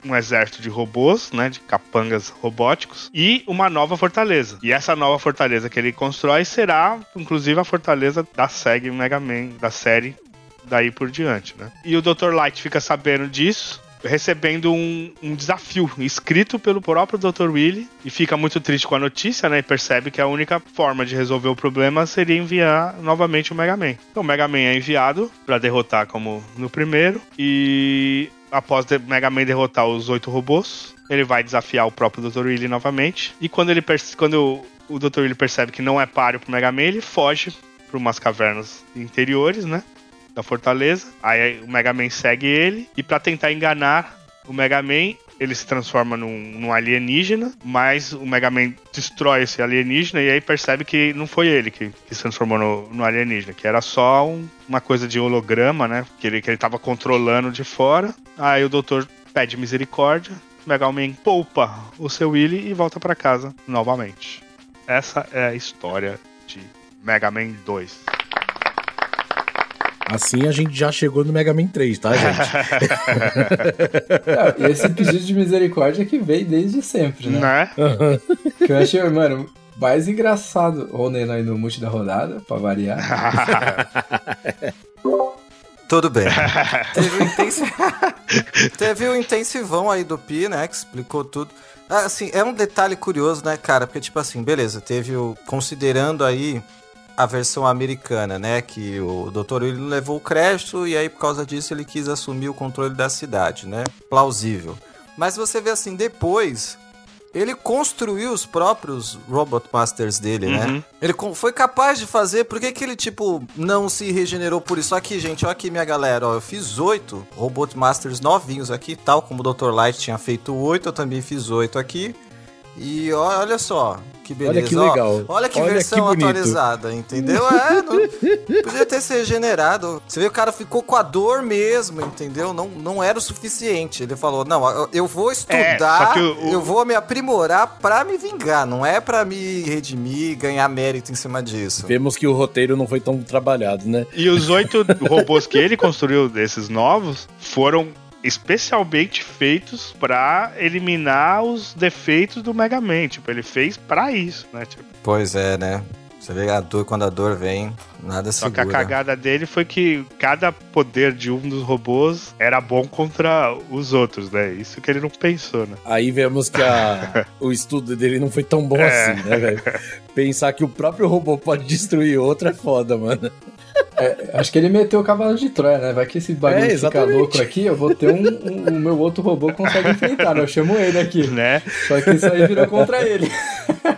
um exército de robôs, né, de capangas robóticos, e uma nova fortaleza. E essa nova fortaleza que ele constrói será, inclusive, a fortaleza da SEG Mega Man, da série daí por diante, né? E o Dr. Light fica sabendo disso recebendo um, um desafio escrito pelo próprio Dr. Willy e fica muito triste com a notícia, né? E percebe que a única forma de resolver o problema seria enviar novamente o Mega Man. Então o Mega Man é enviado para derrotar como no primeiro e após o Mega Man derrotar os oito robôs, ele vai desafiar o próprio Dr. Willy novamente. E quando ele quando o Dr. Willy percebe que não é páreo pro Mega Man, ele foge para umas cavernas interiores, né? Da fortaleza. Aí o Mega Man segue ele e para tentar enganar o Mega Man, ele se transforma num, num, alienígena, mas o Mega Man destrói esse alienígena e aí percebe que não foi ele que, que se transformou no, no, alienígena, que era só um, uma coisa de holograma, né? Que ele, que ele tava controlando de fora. Aí o doutor pede misericórdia, o Mega Man poupa o seu Willy e volta para casa novamente. Essa é a história de Mega Man 2. Assim a gente já chegou no Mega Man 3, tá, gente? Não, esse pedido de misericórdia que veio desde sempre, né? Né? Que eu achei, mano, mais engraçado o Neno aí no multi da rodada, pra variar. [LAUGHS] Tudo bem. [LAUGHS] Teve o, intensi... [LAUGHS] Teve o intensivão aí do Pi, né? Que explicou tudo. Ah, assim, é um detalhe curioso, né, cara? Porque, tipo assim, beleza, teve o. Considerando aí a versão americana, né? Que o Dr. Willy levou o crédito e aí, por causa disso, ele quis assumir o controle da cidade, né? Plausível. Mas você vê assim, depois. Ele construiu os próprios Robot Masters dele, né? Uhum. Ele foi capaz de fazer, por que, que ele, tipo, não se regenerou por isso? Aqui, gente, ó aqui, minha galera, ó, eu fiz oito Robot Masters novinhos aqui, tal como o Dr. Light tinha feito oito, eu também fiz oito aqui. E olha só, que beleza. Olha que legal. Ó, olha que Olha versão que atualizada, entendeu? É, não, podia ter se regenerado. Você vê, o cara ficou com a dor mesmo, entendeu? Não, não era o suficiente. Ele falou, não, eu- vou estudar, só que o- o- eu vou me aprimorar pra me vingar, não é pra me redimir, ganhar mérito em cima disso. Vemos que o roteiro não foi tão trabalhado, né? E os oito robôs que ele construiu desses novos foram especialmente feitos pra eliminar os defeitos do Mega Man. Tipo, ele fez pra isso, né? Tipo, Pois é, né? Você vê a dor, quando a dor vem, nada só que a segura. cagada dele foi que cada poder de um dos robôs era bom contra os outros, né? Isso que ele não pensou, né? Aí vemos que a- [LAUGHS] o estudo dele não foi tão bom É. assim, né, velho? Pensar que o próprio robô pode destruir outro é foda, mano. É, acho que ele meteu o cavalo de Troia, né? Vai que esse bagulho É, fica louco aqui, eu vou ter um, um- O meu outro robô consegue enfrentar, né? Eu chamo ele aqui. né? Só que isso aí virou contra ele.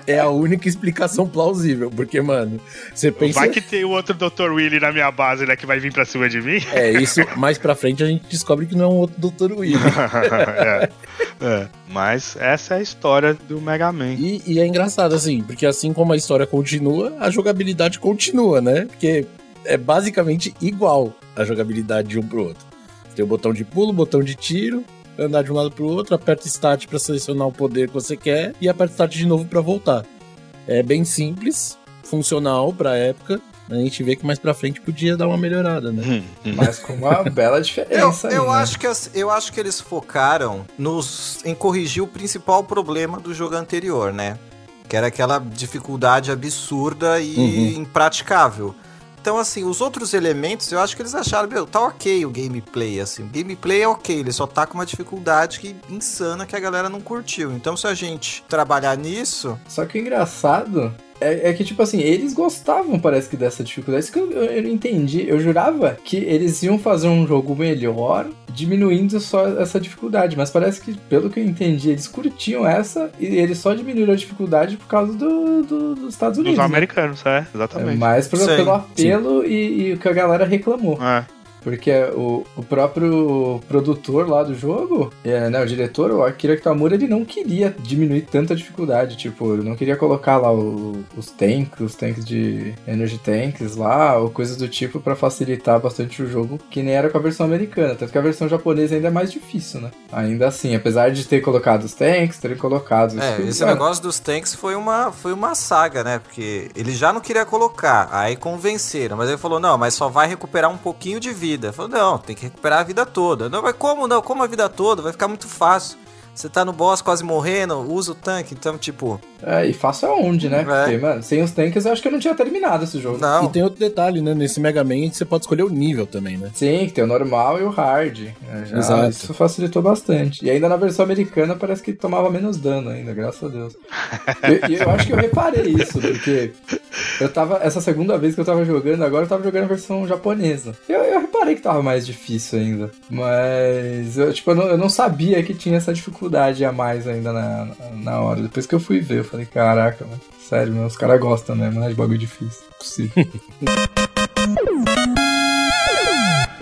É a única explicação plausível, porque, mano, você pensa. Vai que tem o outro Dr. Willy na minha base, né? Que vai vir pra cima de mim. É, isso mais pra frente a gente descobre que não é um outro Dr. Willy. [LAUGHS] é. É. Mas essa é a história do Mega Man. E, e é engraçado, assim, porque assim como a história continua, a jogabilidade continua, né? Porque é basicamente igual a jogabilidade de um pro outro. Tem o botão de pulo, botão de tiro, andar de um lado pro outro, aperta Start pra selecionar o poder que você quer e aperta Start de novo pra voltar. É bem simples, funcional pra época. A gente vê que mais pra frente podia dar uma melhorada, né? Hum, hum. Mas com uma [LAUGHS] bela Eu, diferença aí, eu, né? acho que, as- eu acho que eles focaram nos, em corrigir o principal problema do jogo anterior, né? Que era aquela dificuldade absurda e Uhum. impraticável. Então, assim, os outros elementos, eu acho que eles acharam, meu, tá ok o gameplay, assim. O gameplay é ok, ele só tá com uma dificuldade que, insana que a galera não curtiu. Então, se a gente trabalhar nisso, Só que o engraçado é, é que, tipo assim, eles gostavam, parece que, dessa dificuldade. Isso que eu, eu, eu não entendi. Eu jurava que eles iam fazer um jogo melhor, diminuindo só essa dificuldade. Mas parece que, pelo que eu entendi, eles curtiam essa e eles só diminuíram a dificuldade por causa do, do- dos Estados Dos Unidos. né? americanos, é, É exatamente. mais pelo, Sim, pelo apelo e, e o que a galera reclamou. É. Porque o, o próprio produtor lá do jogo, é, né, o diretor, o Akira Kitamura, ele não queria diminuir tanta dificuldade. Tipo, ele não queria colocar lá o- os tanks, os tanks de energy tanks lá, ou coisas do tipo pra facilitar bastante o jogo, que nem era com a versão americana. Tanto que a versão japonesa ainda é mais difícil, né? Ainda assim, apesar de ter colocado os tanks, terem colocado os É, esse mano, negócio dos tanks foi uma, foi uma saga, né? Porque ele já não queria colocar, aí convenceram, mas ele falou, não, mas só vai recuperar um pouquinho de vida. Falou, não, tem que recuperar a vida toda. Não, mas como não? Como a vida toda? Vai ficar muito fácil. Você tá no boss quase morrendo, usa o tanque, então, tipo. É, e fácil aonde, né? É. Porque, mano, sem os tanques eu acho que eu não tinha terminado esse jogo. Não. E tem outro detalhe, né? Nesse Mega Man você pode escolher o nível também, né? Sim, que tem o normal e o hard. É, já- Exato. Isso facilitou bastante. E ainda na versão americana parece que tomava menos dano ainda, graças a Deus. [LAUGHS] E, e eu acho que eu reparei isso, porque eu tava. Essa segunda vez que eu tava jogando, agora eu tava jogando a versão japonesa. Eu, eu reparei que tava mais difícil ainda. Mas eu, tipo, eu não, eu não sabia que tinha essa dificuldade a mais ainda na, na hora. Depois que eu fui ver, eu falei, caraca, mano. Sério, mano, os caras gostam né? De bagulho difícil. Possível. [LAUGHS]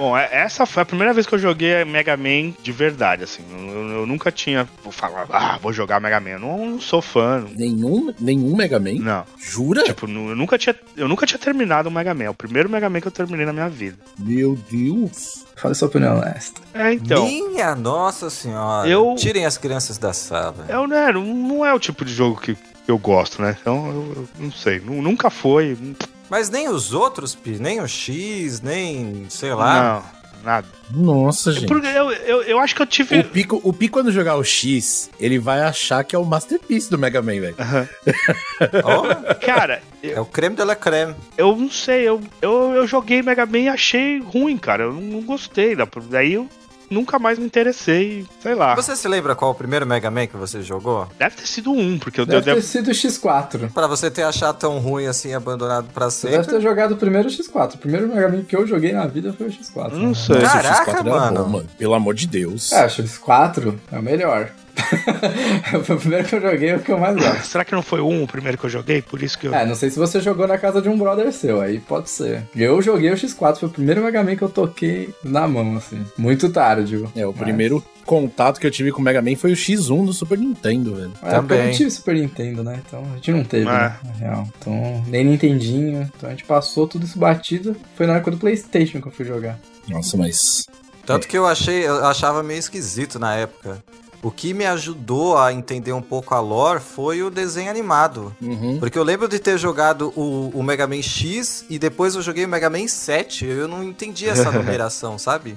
Bom, é- essa foi a primeira vez que eu joguei Mega Man de verdade, assim. Eu, eu nunca tinha. Vou falar, ah, vou jogar Mega Man. Eu não, não sou fã. Nenhum, nenhum Mega Man? Não. Jura? Tipo, eu nunca, tinha, eu nunca tinha terminado o Mega Man. É o primeiro Mega Man que eu terminei na minha vida. Meu Deus. Fala sua opinião honesta. É, então. Minha nossa senhora. Eu- Tirem as crianças da sala. Eu, né, não, não é o tipo de jogo que eu gosto, né? Então, eu, eu não sei. Nu- Nunca foi. Mas nem os outros, Pi, nem o X, nem, sei lá. Não, nada. Nossa, gente. Porque eu, eu, eu acho que eu tive. O Pico, o Pico, quando jogar o X, ele vai achar que é o Masterpiece do Mega Man, velho. [LAUGHS] Ó, Cara, é eu, o creme de la creme. eu não sei. Eu, eu, eu joguei Mega Man e achei ruim, cara. Eu não, gostei. da- Daí eu nunca mais me interessei. Sei lá. Você se lembra qual o primeiro Mega Man que você jogou? Deve ter sido um, porque eu, eu Deve ter devo. sido o X4. Pra você ter achado tão ruim assim, abandonado pra Você deve sempre. ter jogado o primeiro X4. O primeiro Mega Man que eu joguei na vida foi o X4. Não né? sei. Caraca, X4 era mano. bom, mano. Pelo amor de Deus. É, o X4 é o melhor. [LAUGHS] Foi o primeiro que eu joguei, é o que eu mais gosto. [LAUGHS] Será que não foi um o primeiro que eu joguei? Por isso que eu. É, não sei se você jogou na casa de um brother seu, aí pode ser. Eu joguei o X4, foi o primeiro Mega Man que eu toquei na mão, assim. Muito tarde? É, o Mas- primeiro contato que eu tive com o Mega Man foi o X1 do Super Nintendo, velho. É, porque eu Também. não tive Super Nintendo, né? Então a gente não teve, É. né? Na real. Então, nem Nintendinho. Então a gente passou tudo isso batido. Foi na época do PlayStation que eu fui jogar. Nossa, mas. Tanto que eu achei, eu achava meio esquisito na época. O que me ajudou a entender um pouco a lore foi o desenho animado. Uhum. Porque eu lembro de ter jogado o, o Mega Man X e depois eu joguei o Mega Man 7. Eu não entendi essa [LAUGHS] numeração, sabe?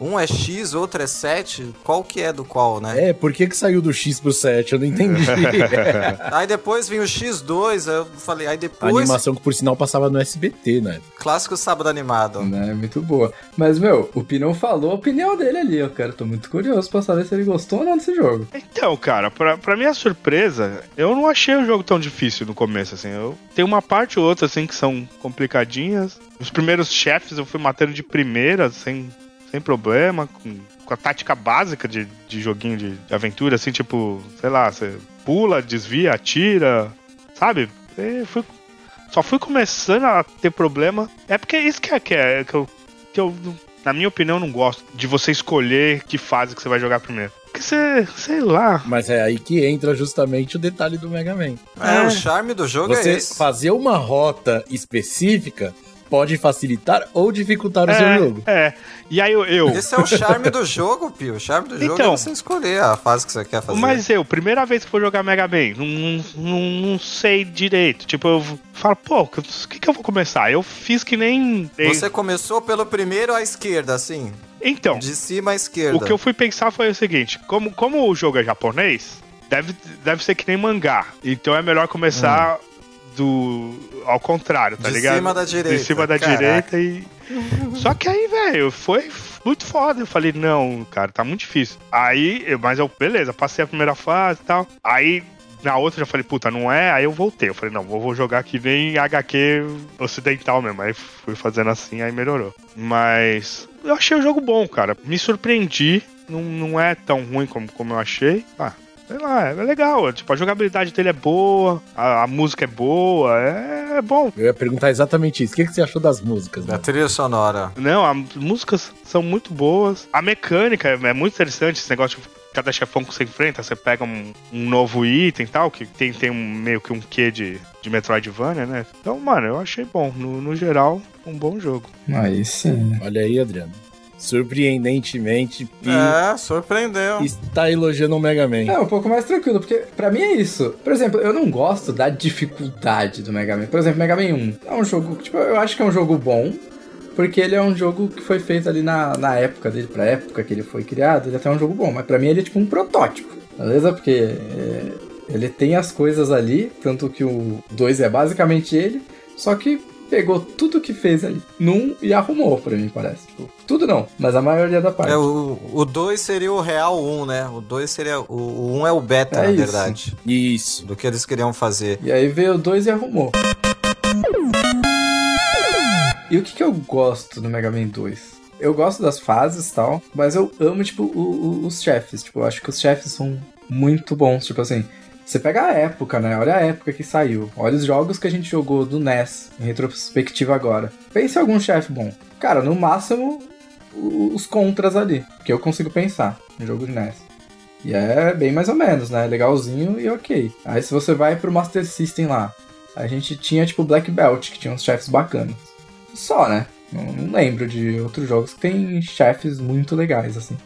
Um é X, outro é 7. Qual que é do qual, né? É, por que que saiu do X pro 7? Eu não entendi. [LAUGHS] Aí depois vinha o X2, aí eu falei, aí A depois, animação que por sinal passava no SBT, né? clássico sábado animado. Né? Muito boa. Mas, meu, o Pinão falou a opinião dele ali, ó, cara. Tô muito curioso pra saber se ele gostou ou não desse jogo. Então, cara, pra, pra minha surpresa, eu não achei o jogo tão difícil no começo, assim. Eu tem uma parte ou outra, assim, que são complicadinhas. Os primeiros chefes eu fui matando de primeira, sem, sem problema, com, com a tática básica de, de joguinho de, de aventura, assim, tipo, sei lá, você pula, desvia, atira, sabe? E fui, só fui começando a ter problema. É porque isso que é, que é que eu, que eu, na minha opinião, não gosto de você escolher que fase que você vai jogar primeiro. Porque você, sei lá. Mas é aí que entra justamente o detalhe do Mega Man. É, É. o charme do jogo é Você esse. fazer uma rota específica pode facilitar ou dificultar o seu É, jogo. é. E aí eu. eu Esse é o charme do jogo, Pio. O charme do jogo Então. é você escolher a fase que você quer fazer. mas eu, primeira vez que for jogar Mega Man, não, não, não sei direito. Tipo, eu falo, pô, o que, que eu vou começar? Eu fiz que nem. Você começou pelo primeiro à esquerda, assim. Então, De cima à esquerda. o que eu fui pensar foi o seguinte: como, como o jogo é japonês, deve, deve ser que nem mangá. Então é melhor começar do. ao contrário, tá De ligado? cima da direita. De cima da Caraca. direita e. [LAUGHS] Só que aí, velho, foi muito foda. Eu falei, não, cara, tá muito difícil. Aí, eu- mas eu, beleza, passei a primeira fase e tal. Aí. Na outra eu já falei, puta, não é? Aí eu voltei. Eu falei, não, vou, vou jogar que nem HQ ocidental mesmo. Aí fui fazendo assim, aí melhorou. Mas eu achei o jogo bom, cara. Me surpreendi. Não, não é tão ruim como, como eu achei. Ah, sei lá, é legal. Tipo, a jogabilidade dele é boa, a, a música é boa, é, é bom. Eu ia perguntar exatamente isso. O que, que você achou das músicas? Da Né? trilha sonora. Não, as músicas são muito boas. A mecânica é, é muito interessante, esse negócio de cada chefão que você enfrenta, você pega um, um novo item e tal, que tem, tem um, meio que um quê de, de Metroidvania, né? Então, mano, eu achei bom. No, no geral, um bom jogo. Aí sim. Olha aí, Adriano. Surpreendentemente, Pi É, surpreendeu. está elogiando o Mega Man. É um pouco mais tranquilo, porque pra mim é isso. Por exemplo, eu não gosto da dificuldade do Mega Man. Por exemplo, Mega Man 1 é um jogo, tipo, eu acho que é um jogo bom, porque ele é um jogo que foi feito ali na, na época dele, pra época que ele foi criado, ele é até um jogo bom, mas pra mim ele é tipo um protótipo. beleza? Porque é, ele tem as coisas ali, tanto que o 2 é basicamente ele, só que pegou tudo que fez ali num e arrumou, pra mim, parece. Tipo, tudo não, mas a maioria da parte. É, o 2 seria o real 1, um, né? O 2 seria. O 1 um é o beta, é na isso. verdade. Isso. Do que eles queriam fazer. E aí veio o 2 e arrumou. E o que, que eu gosto do Mega Man 2? Eu gosto das fases e tal, mas eu amo, tipo, o, o, os chefes. Tipo, eu acho que os chefes são muito bons. Tipo assim, você pega a época, né? Olha a época que saiu. Olha os jogos que a gente jogou do NES, em retrospectiva agora. Pense em algum chefe bom. Cara, no máximo, os contras ali, que eu consigo pensar no jogo de NES. E é bem mais ou menos, né? Legalzinho e ok. Aí se você vai pro Master System lá, a gente tinha tipo Black Belt, que tinha uns chefes bacanas. Só, né? Não, não lembro de outros jogos que tem chefes muito legais, assim.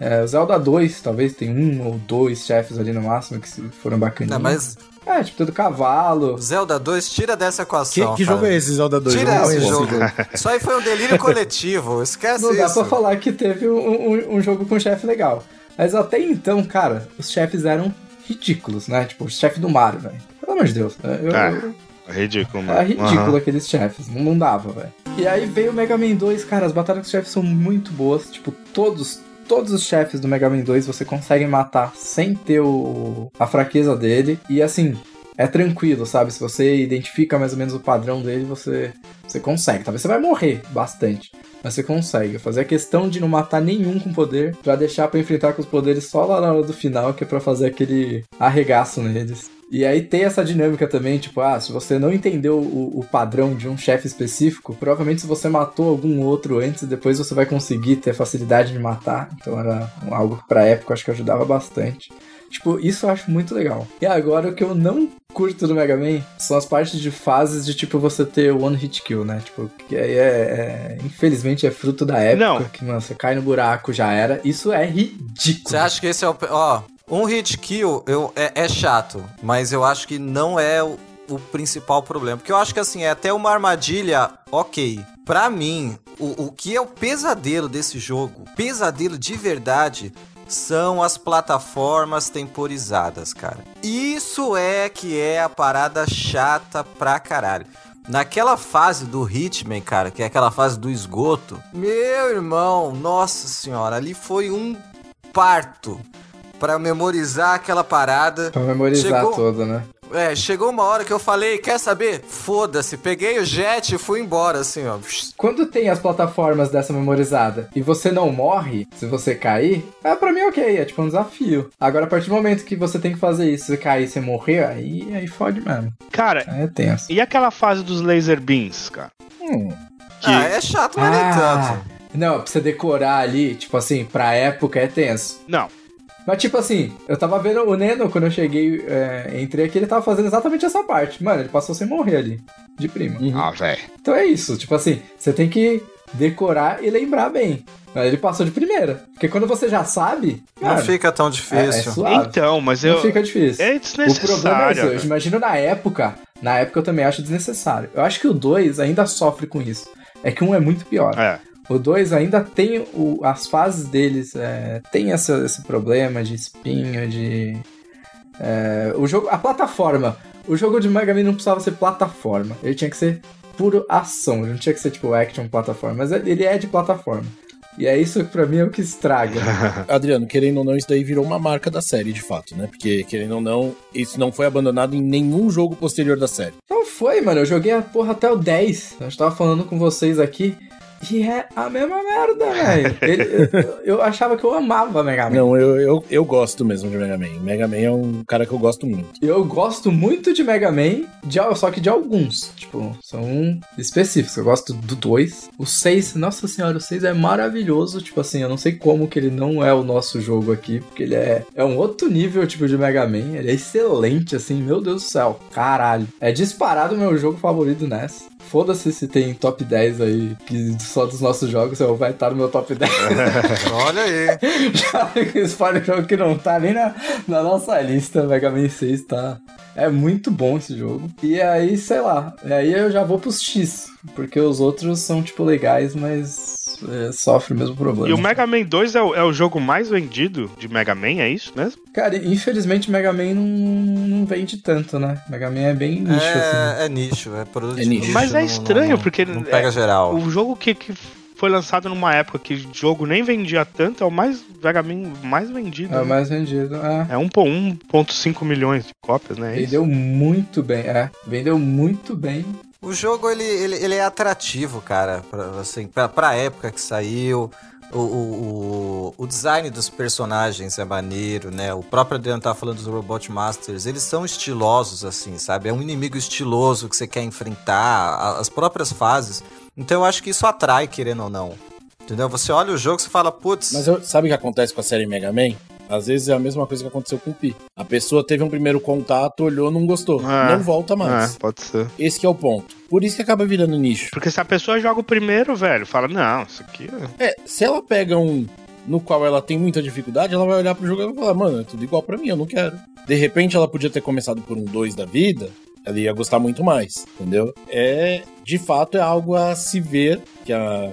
É, o Zelda 2, talvez, tem um ou dois chefes ali no máximo que foram bacaninhos. Não, mas... É, tipo, todo cavalo. Zelda 2, tira dessa equação. Que, que jogo é esse, Zelda 2? Tira esse jogo. [LAUGHS] Isso aí foi um delírio coletivo, esquece Não isso. dá pra falar que teve um, um, um jogo com chefe legal. Mas até então, cara, os chefes eram ridículos, né? Tipo, o chefe do Mario, velho. Pelo amor de Deus. Eu, É. eu, ridículo, mano. É ridículo Aham. aqueles chefes, não, não dava, velho. E aí veio o Mega Man 2, cara, as batalhas com os chefes são muito boas, tipo, todos, todos os chefes do Mega Man 2 você consegue matar sem ter o, a fraqueza dele, e assim, é tranquilo, sabe? Se você identifica mais ou menos o padrão dele, você, você consegue. Talvez você vai morrer bastante, mas você consegue. Fazer a questão de não matar nenhum com poder, pra deixar pra enfrentar com os poderes só lá na hora do final, que é pra fazer aquele arregaço neles. E aí tem essa dinâmica também, tipo, ah, se você não entendeu o, o padrão de um chefe específico, provavelmente se você matou algum outro antes, depois você vai conseguir ter facilidade de matar. Então era algo que pra época eu acho que ajudava bastante. Tipo, isso eu acho muito legal. E agora o que eu não curto do Mega Man são as partes de fases de tipo você ter o One Hit Kill, né? Tipo, que aí é, é- Infelizmente é fruto da época. Não. Que, mano, você cai no buraco, já era. Isso é ridículo. Você acha que esse é o. Ó, um hit kill eu, é, é chato, mas eu acho que não é o, o principal problema. Porque eu acho que assim, é até uma armadilha, ok. Pra mim, o, o que é o pesadelo desse jogo, pesadelo de verdade, são as plataformas temporizadas, cara. Isso é que é a parada chata pra caralho. Naquela fase do Hitman, cara, que é aquela fase do esgoto, meu irmão, nossa senhora, ali foi um parto pra memorizar aquela parada. Pra memorizar Chegou- todo, né? É, chegou uma hora que eu falei, quer saber? Foda-se, peguei o jet e fui embora, assim, ó. Quando tem as plataformas dessa memorizada e você não morre, se você cair, é pra mim ok, é tipo um desafio. Agora, a partir do momento que você tem que fazer isso, você cair e você morrer, aí, aí fode mesmo. Cara, Aí é tenso. e aquela fase dos laser beams, cara? Hum, Que- Ah, é chato, mas nem tanto. Não, pra você decorar ali, tipo assim, pra época é tenso. Não. Mas tipo assim, eu tava vendo o Neno quando eu cheguei, é, entrei aqui, ele tava fazendo exatamente essa parte. Mano, ele passou sem morrer ali, de prima. Ah, velho. Então é isso, tipo assim, você tem que decorar e lembrar bem. Mas ele passou de primeira. Porque quando você já sabe, Não cara, fica tão é, é difícil. suave. Então, mas Não eu. fica difícil. É O problema é desnecessário. isso. Eu imagino na época. Na época eu também acho desnecessário. Eu acho que o 2 ainda sofre com isso. É que um é muito pior. É. O 2 ainda tem o- as fases deles, é, tem essa- esse problema de espinho, de. é, o jogo, a plataforma. O jogo de Mega Man não precisava ser plataforma. Ele tinha que ser puro ação. Ele não tinha que ser tipo action plataforma. Mas ele é de plataforma. E é isso que pra mim é o que estraga. [LAUGHS] Adriano, querendo ou não, isso daí virou uma marca da série, de fato, né? Porque, querendo ou não, isso não foi abandonado em nenhum jogo posterior da série. Não foi, mano. Eu joguei a porra até o 10. Eu tava falando com vocês aqui. E é a mesma merda, velho. [LAUGHS] Eu, eu achava que eu amava Mega Man. Não, eu, eu, eu gosto mesmo de Mega Man. Mega Man é um cara que eu gosto muito. Eu gosto muito de Mega Man, de, só que de alguns. Tipo, são específicos. Eu gosto do 2. O 6, nossa senhora, o 6 é maravilhoso. Tipo assim, eu não sei como que ele não é o nosso jogo aqui, porque ele é, é um outro nível, tipo, de Mega Man. Ele é excelente, assim, meu Deus do céu. Caralho. É disparado o meu jogo favorito nessa. Foda-se se tem top 10 aí, que só dos nossos jogos eu vai estar no meu top 10. [LAUGHS] Olha aí. [LAUGHS] Já que spoiler jogo que não tá nem na, na nossa lista, Mega Man 6 tá. É muito bom esse jogo. E aí, sei lá, e aí eu já vou pros X, porque os outros são, tipo, legais, mas é, sofre o mesmo problema. E o Mega Man 2 é o, é o jogo mais vendido de Mega Man, é isso mesmo? Cara, infelizmente Mega Man não, não vende tanto, né? Mega Man é bem nicho, assim. É, é nicho, é produto É nicho. Mas é não- estranho, não- porque Não pega é- geral. O jogo que, que foi lançado numa época que o jogo nem vendia tanto é o mais Man mais vendido. É o né? mais vendido. É. É 1.5 milhões de cópias, né? É isso? Vendeu muito bem, é. Vendeu muito bem. O jogo, ele, ele, ele é atrativo, cara, pra, assim, pra, pra época que saiu. O, o, o, o design dos personagens é maneiro, né? O próprio Adriano tava falando dos Robot Masters. Eles são estilosos, assim, sabe? É um inimigo estiloso que você quer enfrentar, as próprias fases. Então eu acho que isso atrai, querendo ou não. Entendeu? Você olha o jogo e você fala, putz, Mas eu- sabe o que acontece com a série Mega Man? Às vezes é a mesma coisa que aconteceu com o Pi. A pessoa teve um primeiro contato, olhou, não gostou. É. Não volta mais. É, pode ser. Esse que é o ponto. Por isso que acaba virando nicho. Porque se a pessoa joga o primeiro, velho, fala, não, isso aqui é... É, se ela pega um no qual ela tem muita dificuldade, ela vai olhar pro jogo e vai falar, mano, é tudo igual pra mim, eu não quero. De repente ela podia ter começado por um 2 da vida, ela ia gostar muito mais, entendeu? É, de fato, é algo a se ver, que a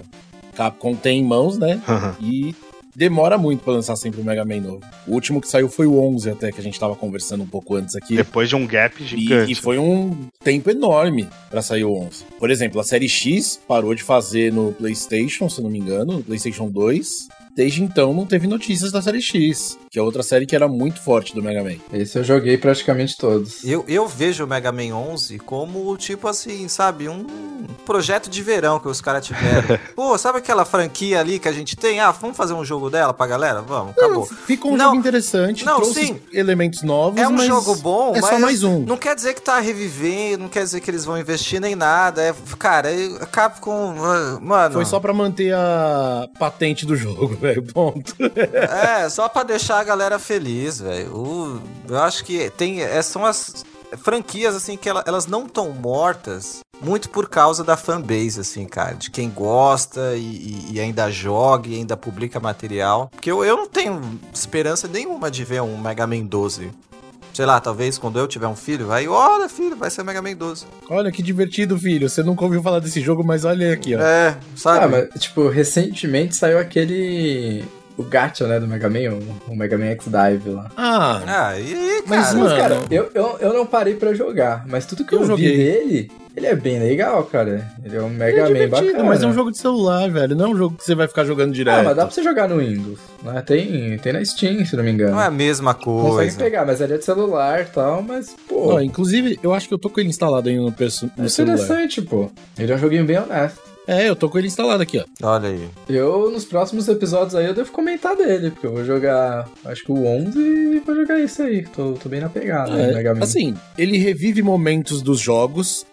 Capcom tem em mãos, né? E demora muito pra lançar sempre um Mega Man novo. O último que saiu foi o 11 até, que a gente tava conversando um pouco antes aqui. Depois de um gap E, gigante. e foi um tempo enorme pra sair o 11. Por exemplo, a série X parou de fazer no PlayStation, se não me engano, no PlayStation 2. Desde então não teve notícias da série X, que é outra série que era muito forte do Mega Man. Esse eu joguei praticamente todos. Eu, eu vejo o Mega Man 11 como, tipo assim, sabe, um projeto de verão que os caras tiveram. [LAUGHS] Pô, sabe aquela franquia ali que a gente tem? Ah, vamos fazer um jogo dela pra galera? Vamos, acabou. Ficou um Não, jogo interessante, não, trouxe sim. elementos novos, É um mas jogo bom, é mas só mais um. não quer dizer que tá revivendo, não quer dizer que eles vão investir nem nada. É, cara, é- Capcom, ah, mano... Foi só pra manter a patente do jogo, [LAUGHS] velho, ponto. É, só pra deixar galera feliz, velho. Eu acho que tem. é, são as franquias, assim, que ela- elas não estão mortas muito por causa da fanbase, assim, cara. De quem gosta e, e- e ainda joga e ainda publica material. Porque eu, eu não tenho esperança nenhuma de ver um Mega Man 12. Sei lá, talvez quando eu tiver um filho, aí, olha, filho, vai ser Mega Man 12. Olha que divertido, filho. Você nunca ouviu falar desse jogo, mas olha aqui, ó. É, sabe? Ah, mas, tipo, recentemente saiu aquele. O gacha, né, do Mega Man, o, o Mega Man X-Dive lá. Ah, Ah, e aí, Mas, cara? mano, Mas, cara, eu, eu, eu não parei pra jogar, mas tudo que eu, Eu vi joguei. dele, ele é bem legal, cara. Ele é um é Mega Man divertido, bacana. mas é um jogo de celular, velho. Não é um jogo que você vai ficar jogando direto. Ah, mas dá pra você jogar no Windows, né? Tem, tem na Steam, se não me engano. Não é a mesma Consegue coisa. pegar, mas ele é de celular e tal, mas, pô, Ó, inclusive, eu acho que eu tô com ele instalado ainda no, perso- é no celular. interessante, pô. Ele é um joguinho bem honesto. É, eu tô com ele instalado aqui, ó. Olha aí. Eu, nos próximos episódios aí, eu devo comentar dele, porque eu vou jogar, acho que o 11 e vou jogar isso aí. Tô, tô bem na pegada, né, É, Mega Man. assim, ele revive momentos dos jogos,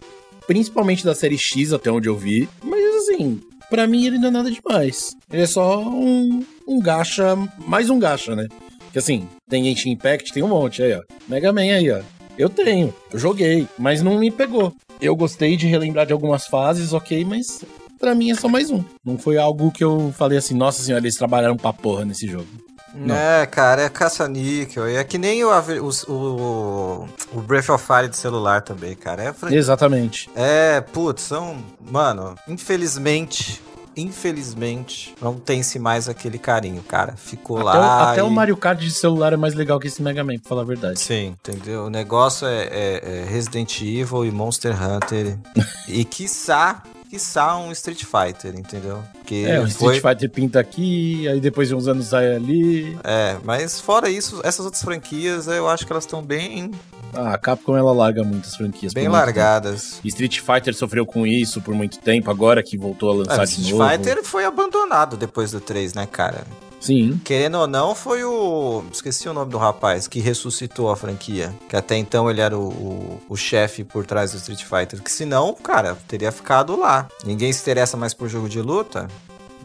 principalmente da série X, até onde eu vi. Mas assim, pra mim ele não é nada demais. Ele é só um, um gacha, mais um gacha, né? Que assim, tem Genshin Impact, tem um monte aí, ó. Mega Man aí, ó. Eu tenho, eu joguei, mas não me pegou. Eu gostei de relembrar de algumas fases, ok, mas pra mim é só mais um. Não foi algo que eu falei assim, nossa senhora, eles trabalharam pra porra nesse jogo. Não. É, cara, é caça-níquel. É que nem o, os- o, o Breath of Fire de celular também, cara. É, fran- Exatamente. é putz, são. Mano, infelizmente. Infelizmente, não tem-se mais aquele carinho, cara. Ficou Até, o- lá. até o e- Mario Kart de celular é mais legal que esse Mega Man, pra falar a verdade. Sim, entendeu? O negócio é, é- é Resident Evil e Monster Hunter. [LAUGHS] e quiçá, quiçá um Street Fighter, entendeu? Porque É, o foi, Street Fighter pinta aqui, aí depois de uns anos sai ali. É, mas fora isso, essas outras franquias, eu acho que elas estão bem, Ah, a Capcom ela larga muitas franquias. bem largadas. tempo. Street Fighter sofreu com isso por muito tempo, agora que voltou a É, lançar o de Street novo. Fighter foi abandonado depois do 3, né, cara? Sim. Querendo ou não, foi o. Esqueci o nome do rapaz que ressuscitou a franquia. Que até então ele era o, o, o chefe por trás do Street Fighter. Que senão, cara, teria ficado lá. Ninguém se interessa mais por jogo de luta.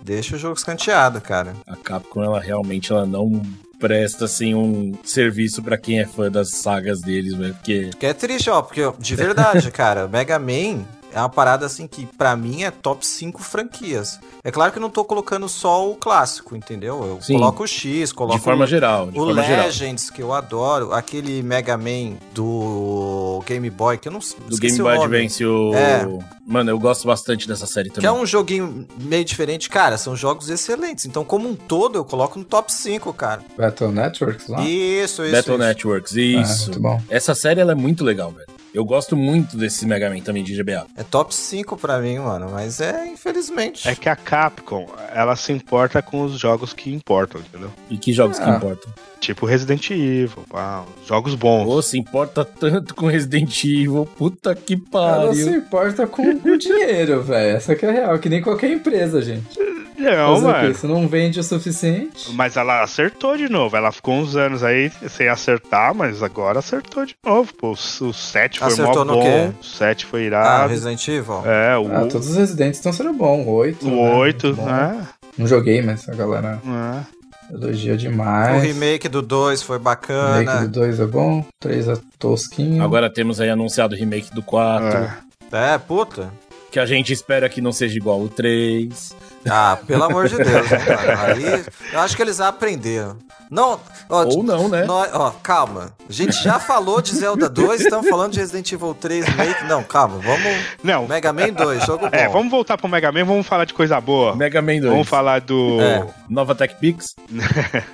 Deixa o jogo escanteado, cara. A Capcom ela realmente ela não presta assim um serviço pra quem é fã das sagas deles, velho, porque Que é triste, ó, porque de verdade, [LAUGHS] cara, Mega Man é uma parada assim que pra mim é top 5 franquias. É claro que eu não tô colocando só o clássico, entendeu? Eu Sim. coloco o X, coloco de forma o, geral, de o forma geral. Legends, que eu adoro, aquele Mega Man do Game Boy, que eu não sei. Do Game Boy Advance, o. É. Mano, eu gosto bastante dessa série também. Que é um joguinho meio diferente. Cara, são jogos excelentes. Então, como um todo, eu coloco no top 5, cara. Battle Networks lá? Isso, isso. Battle isso. Networks, Ah, isso. muito bom. Essa série ela é muito legal, velho. Eu gosto muito desse Mega Man também de GBA. É top 5 pra mim, mano. Mas é, infelizmente. É que a Capcom, ela se importa com os jogos que importam, entendeu? E que jogos que Ah. importam? Tipo Resident Evil, pá, jogos bons. Pô, se importa tanto com Resident Evil, puta que Ela se pariu. importa com o dinheiro, [LAUGHS] velho. Essa que é real, que nem qualquer empresa, gente. Não, mano. Se não vende o suficiente. Mas ela acertou de novo. Ela ficou uns anos aí sem acertar, mas agora acertou de novo. Pô, o 7 foi Acertou mó no bom. quê? O 7 foi Ah, irado. Resident Evil. é, o, Ah, todos os residentes estão sendo bom. O 8. o né? 8, Bom. né? Não joguei, mas a galera É. elogia O demais. remake do 2 foi O remake do bacana. 2 é bom. 3 é tosquinho. Agora temos aí anunciado o remake do 4, É. É, puta. Que a gente espera que não seja igual o 3. Ah, pelo amor de Deus, né, [LAUGHS] mano? Aí, eu acho que eles aprenderam. Não, ó, Ou não, né? Nós- ó, calma. A gente já falou de Zelda 2, estamos falando de Resident Evil 3 remake. Não, calma, vamos. Não, Mega Man 2, jogo bom. é, vamos voltar pro Mega Man, vamos falar de coisa boa. Mega Man 2. Vamos falar do. É. Nova Tech Pix. [LAUGHS]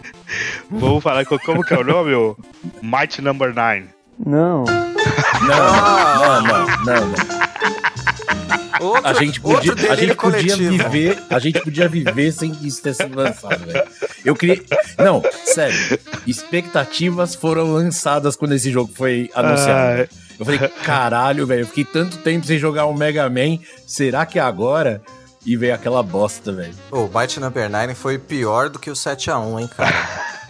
Vamos falar. co- Como que é o nome? O Might Number 9. Não, Ah. não, não, não, não. Outro, A gente podia, a gente podia coletivo. viver, a gente podia viver sem isso ter sido lançado, velho. Eu queria, não, sério. Expectativas foram lançadas quando esse jogo foi anunciado. Ah, Eu falei, caralho, velho, eu fiquei tanto tempo sem jogar um Mega Man, será que é agora? E veio aquela bosta, velho. O Might Number 9 foi pior do que o 7x1, hein, cara?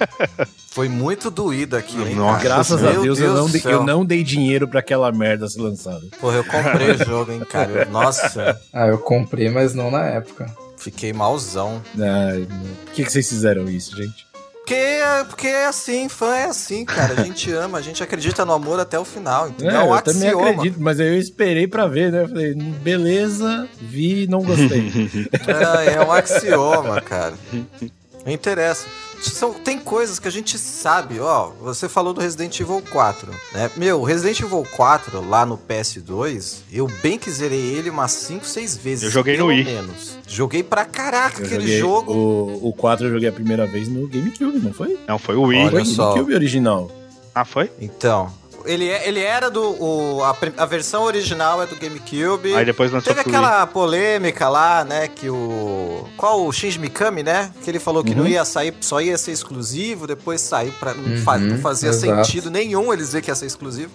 [LAUGHS] foi muito doído aquilo, hein, Nossa, cara? Graças a Meu Deus, eu, não dei, eu não dei dinheiro pra aquela merda ser lançada. Porra, eu comprei o jogo, hein, cara? Eu- [LAUGHS] Nossa, Ah, eu comprei, mas não na época. fiquei malzão. Ai, meu. Por que, que vocês fizeram isso, gente? Porque, porque é assim, fã é assim, cara. A gente [LAUGHS] ama, a gente acredita no amor até o final, entendeu? É, É um eu também axioma. acredito, mas eu esperei pra ver, né? Eu falei, beleza, vi, não gostei. [LAUGHS] É, é um axioma, cara. [LAUGHS] Não interessa. São, tem coisas que a gente sabe, ó. Você falou do Resident Evil 4, né? Meu, o Resident Evil 4 lá no PS2, eu bem que zerei ele umas 5, 6 vezes. Eu joguei no Wii. menos. Joguei pra caraca Eu aquele joguei jogo. O, o 4 eu joguei a primeira vez no GameCube, não foi? Não, foi o Wii. Olha foi só. GameCube original. Ah, foi? Então, ele, é- ele era do. o- a, a versão original é do GameCube. Aí depois lançou Teve pro Wii. aquela polêmica lá, né, que o... Qual o Shinji Mikami, né? Que ele falou que Uhum. não ia sair, só ia ser exclusivo, depois saiu pra... Não, Uhum, não fazia exato. sentido nenhum eles dizer que ia ser exclusivo.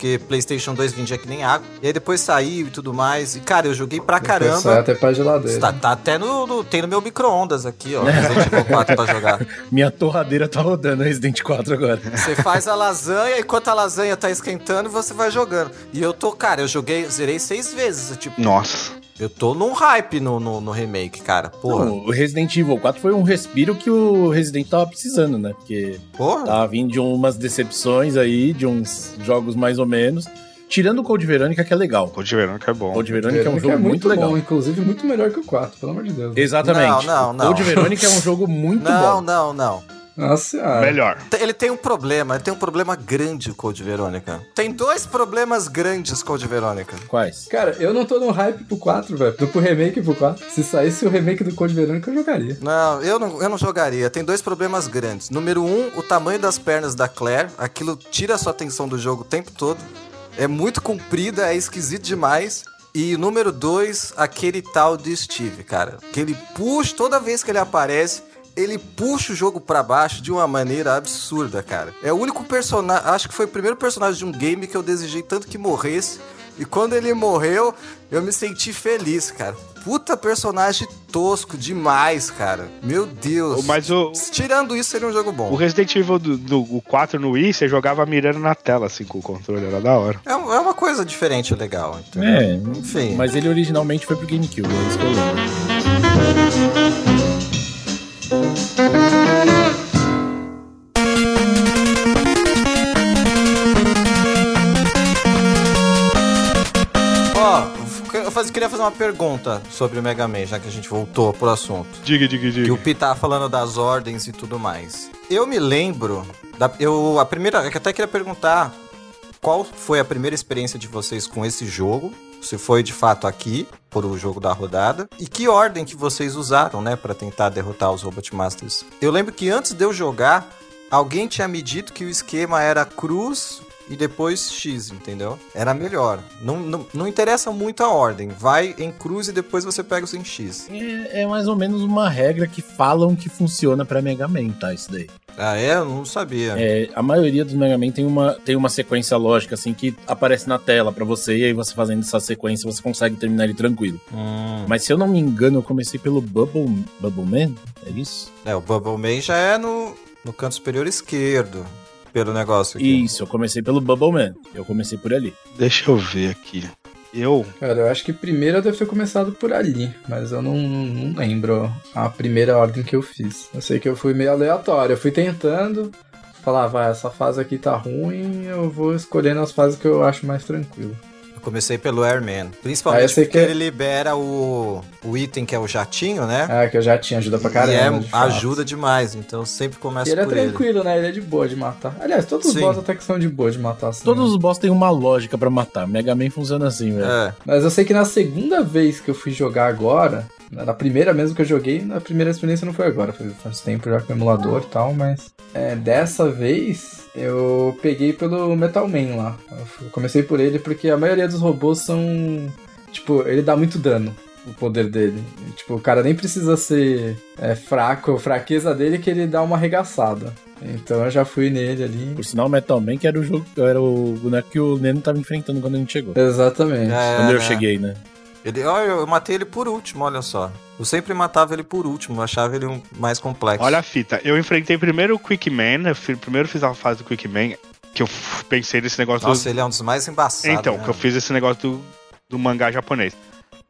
Porque PlayStation 2 vendia que nem água. E aí depois saiu e tudo mais. E, cara, eu joguei pra Depois caramba. até pra geladeira. Tá, tá até no, no- Tem no meu micro-ondas aqui, ó. Resident Evil 4 pra jogar. [LAUGHS] Minha torradeira tá rodando Resident 4 agora. Você faz a lasanha, enquanto a lasanha tá esquentando, você vai jogando. E eu tô, cara, eu joguei, zerei seis vezes. Tipo, Nossa. Eu tô num hype no, no, no remake, cara. Porra. Não, o Resident Evil 4 foi um respiro que o Resident tava precisando, né? Porque Porra. tava vindo de umas decepções aí, de uns jogos mais ou menos. Tirando o Code Verônica, que é legal. Code Verônica é bom. Code Verônica é um jogo muito, legal. bom, inclusive muito melhor que o 4, pelo amor de Deus. Exatamente. Não, não, não. Code Verônica é um jogo [LAUGHS] muito não, bom. não, não. Nossa senhora. Melhor. Ele tem um problema, ele tem um problema grande, o Code Verônica. Tem dois problemas grandes, Code Verônica. Quais? Cara, eu não tô no hype pro 4, velho. Tô pro remake pro 4. Se saísse o remake do Code Verônica, eu jogaria. Não, eu não, eu não jogaria. Tem dois problemas grandes. Número um, o tamanho das pernas da Claire. Aquilo tira a sua atenção do jogo o tempo todo. É muito comprida, é esquisito demais. E número dois, aquele tal de Steve, cara. Que ele puxa, toda vez que ele aparece, ele puxa o jogo pra baixo de uma maneira absurda, cara. É o único personagem, acho que foi o primeiro personagem de um game que eu desejei tanto que morresse. E quando ele morreu, eu me senti feliz, cara. Puta personagem tosco demais, cara. Meu Deus. Mas o, Tirando isso, seria um jogo bom. o Resident Evil do, do o 4 no Wii, você jogava mirando na tela, assim, com o controle. Era da hora. É, é uma coisa diferente e legal, entendeu? É, Enfim. mas ele originalmente foi pro GameCube, é isso que eu lembro. Queria fazer uma pergunta sobre o Mega Man, já que a gente voltou pro assunto. Diga, diga, Que diga. o Pi tava falando das ordens e tudo mais. Eu me lembro. Da, eu, a primeira. Eu até queria perguntar qual foi a primeira experiência de vocês com esse jogo. Se foi de fato aqui, por o jogo da rodada. E que ordem que vocês usaram, né, para tentar derrotar os Robot Masters. Eu lembro que antes de eu jogar, alguém tinha me dito que o esquema era cruz e depois X, entendeu? Era melhor. Não, não, não interessa muito a ordem. Vai em cruz e depois você pega os em X. É, é mais ou menos uma regra que falam que funciona pra Mega Man, tá? Isso daí. Ah, é? Eu não sabia. É, a maioria dos Mega Man tem uma, tem uma sequência lógica, assim, que aparece na tela pra você, e aí você fazendo essa sequência, você consegue terminar ele tranquilo. Hum. Mas se eu não me engano, eu comecei pelo Bubble, Bubble Man? É isso? É, o Bubble Man já é no, no canto superior esquerdo. Pelo negócio aqui. Isso, eu comecei pelo Bubble Man. Eu comecei por ali. Deixa eu ver aqui. Eu. Cara, eu acho que primeiro eu devo ter começado por ali, mas eu não, não lembro a primeira ordem que eu fiz. Eu sei que eu fui meio aleatório, eu fui tentando, falar, vai, essa fase aqui tá ruim, eu vou escolhendo as fases que eu acho mais tranquilo. Eu comecei pelo Airman. Ah, Principalmente sei porque que- ele libera o, o item que é o jatinho, né? Ah, que eu já tinha, ajuda pra caramba. e é, de ajuda demais, então eu sempre começo E ele é por ele. tranquilo, né? Ele é de boa de matar. Aliás, todos os Sim. boss até que são de boa de matar. Assim, Todos né? os boss têm uma lógica pra matar. Mega Man funciona assim, velho. É. Mas eu sei que na segunda vez que eu fui jogar agora, na primeira mesmo que eu joguei, na primeira experiência não foi agora, foi faz tempo já com o emulador e tal, mas é, dessa vez eu peguei pelo Metal Man lá. Eu comecei por ele porque a maioria dos robôs são. Tipo, ele dá muito dano. O poder dele. Tipo, o cara nem precisa ser é, fraco, fraqueza dele é que ele dá uma arregaçada. Então eu já fui nele ali. Por sinal, Metal Man que era o jogo, era o boneco que o Neno tava enfrentando quando a gente chegou. Exatamente. É, quando eu cheguei, né? Ele, olha, eu matei ele por último, olha só. Eu sempre matava ele por último, eu achava ele um mais complexo. Olha a fita. Eu enfrentei primeiro o Quick Man. eu fi- primeiro fiz a fase do Quick Man. Que eu pensei nesse negócio Nossa, do. ele é um dos mais embaçados. Então, né? que eu fiz esse negócio do, do mangá japonês.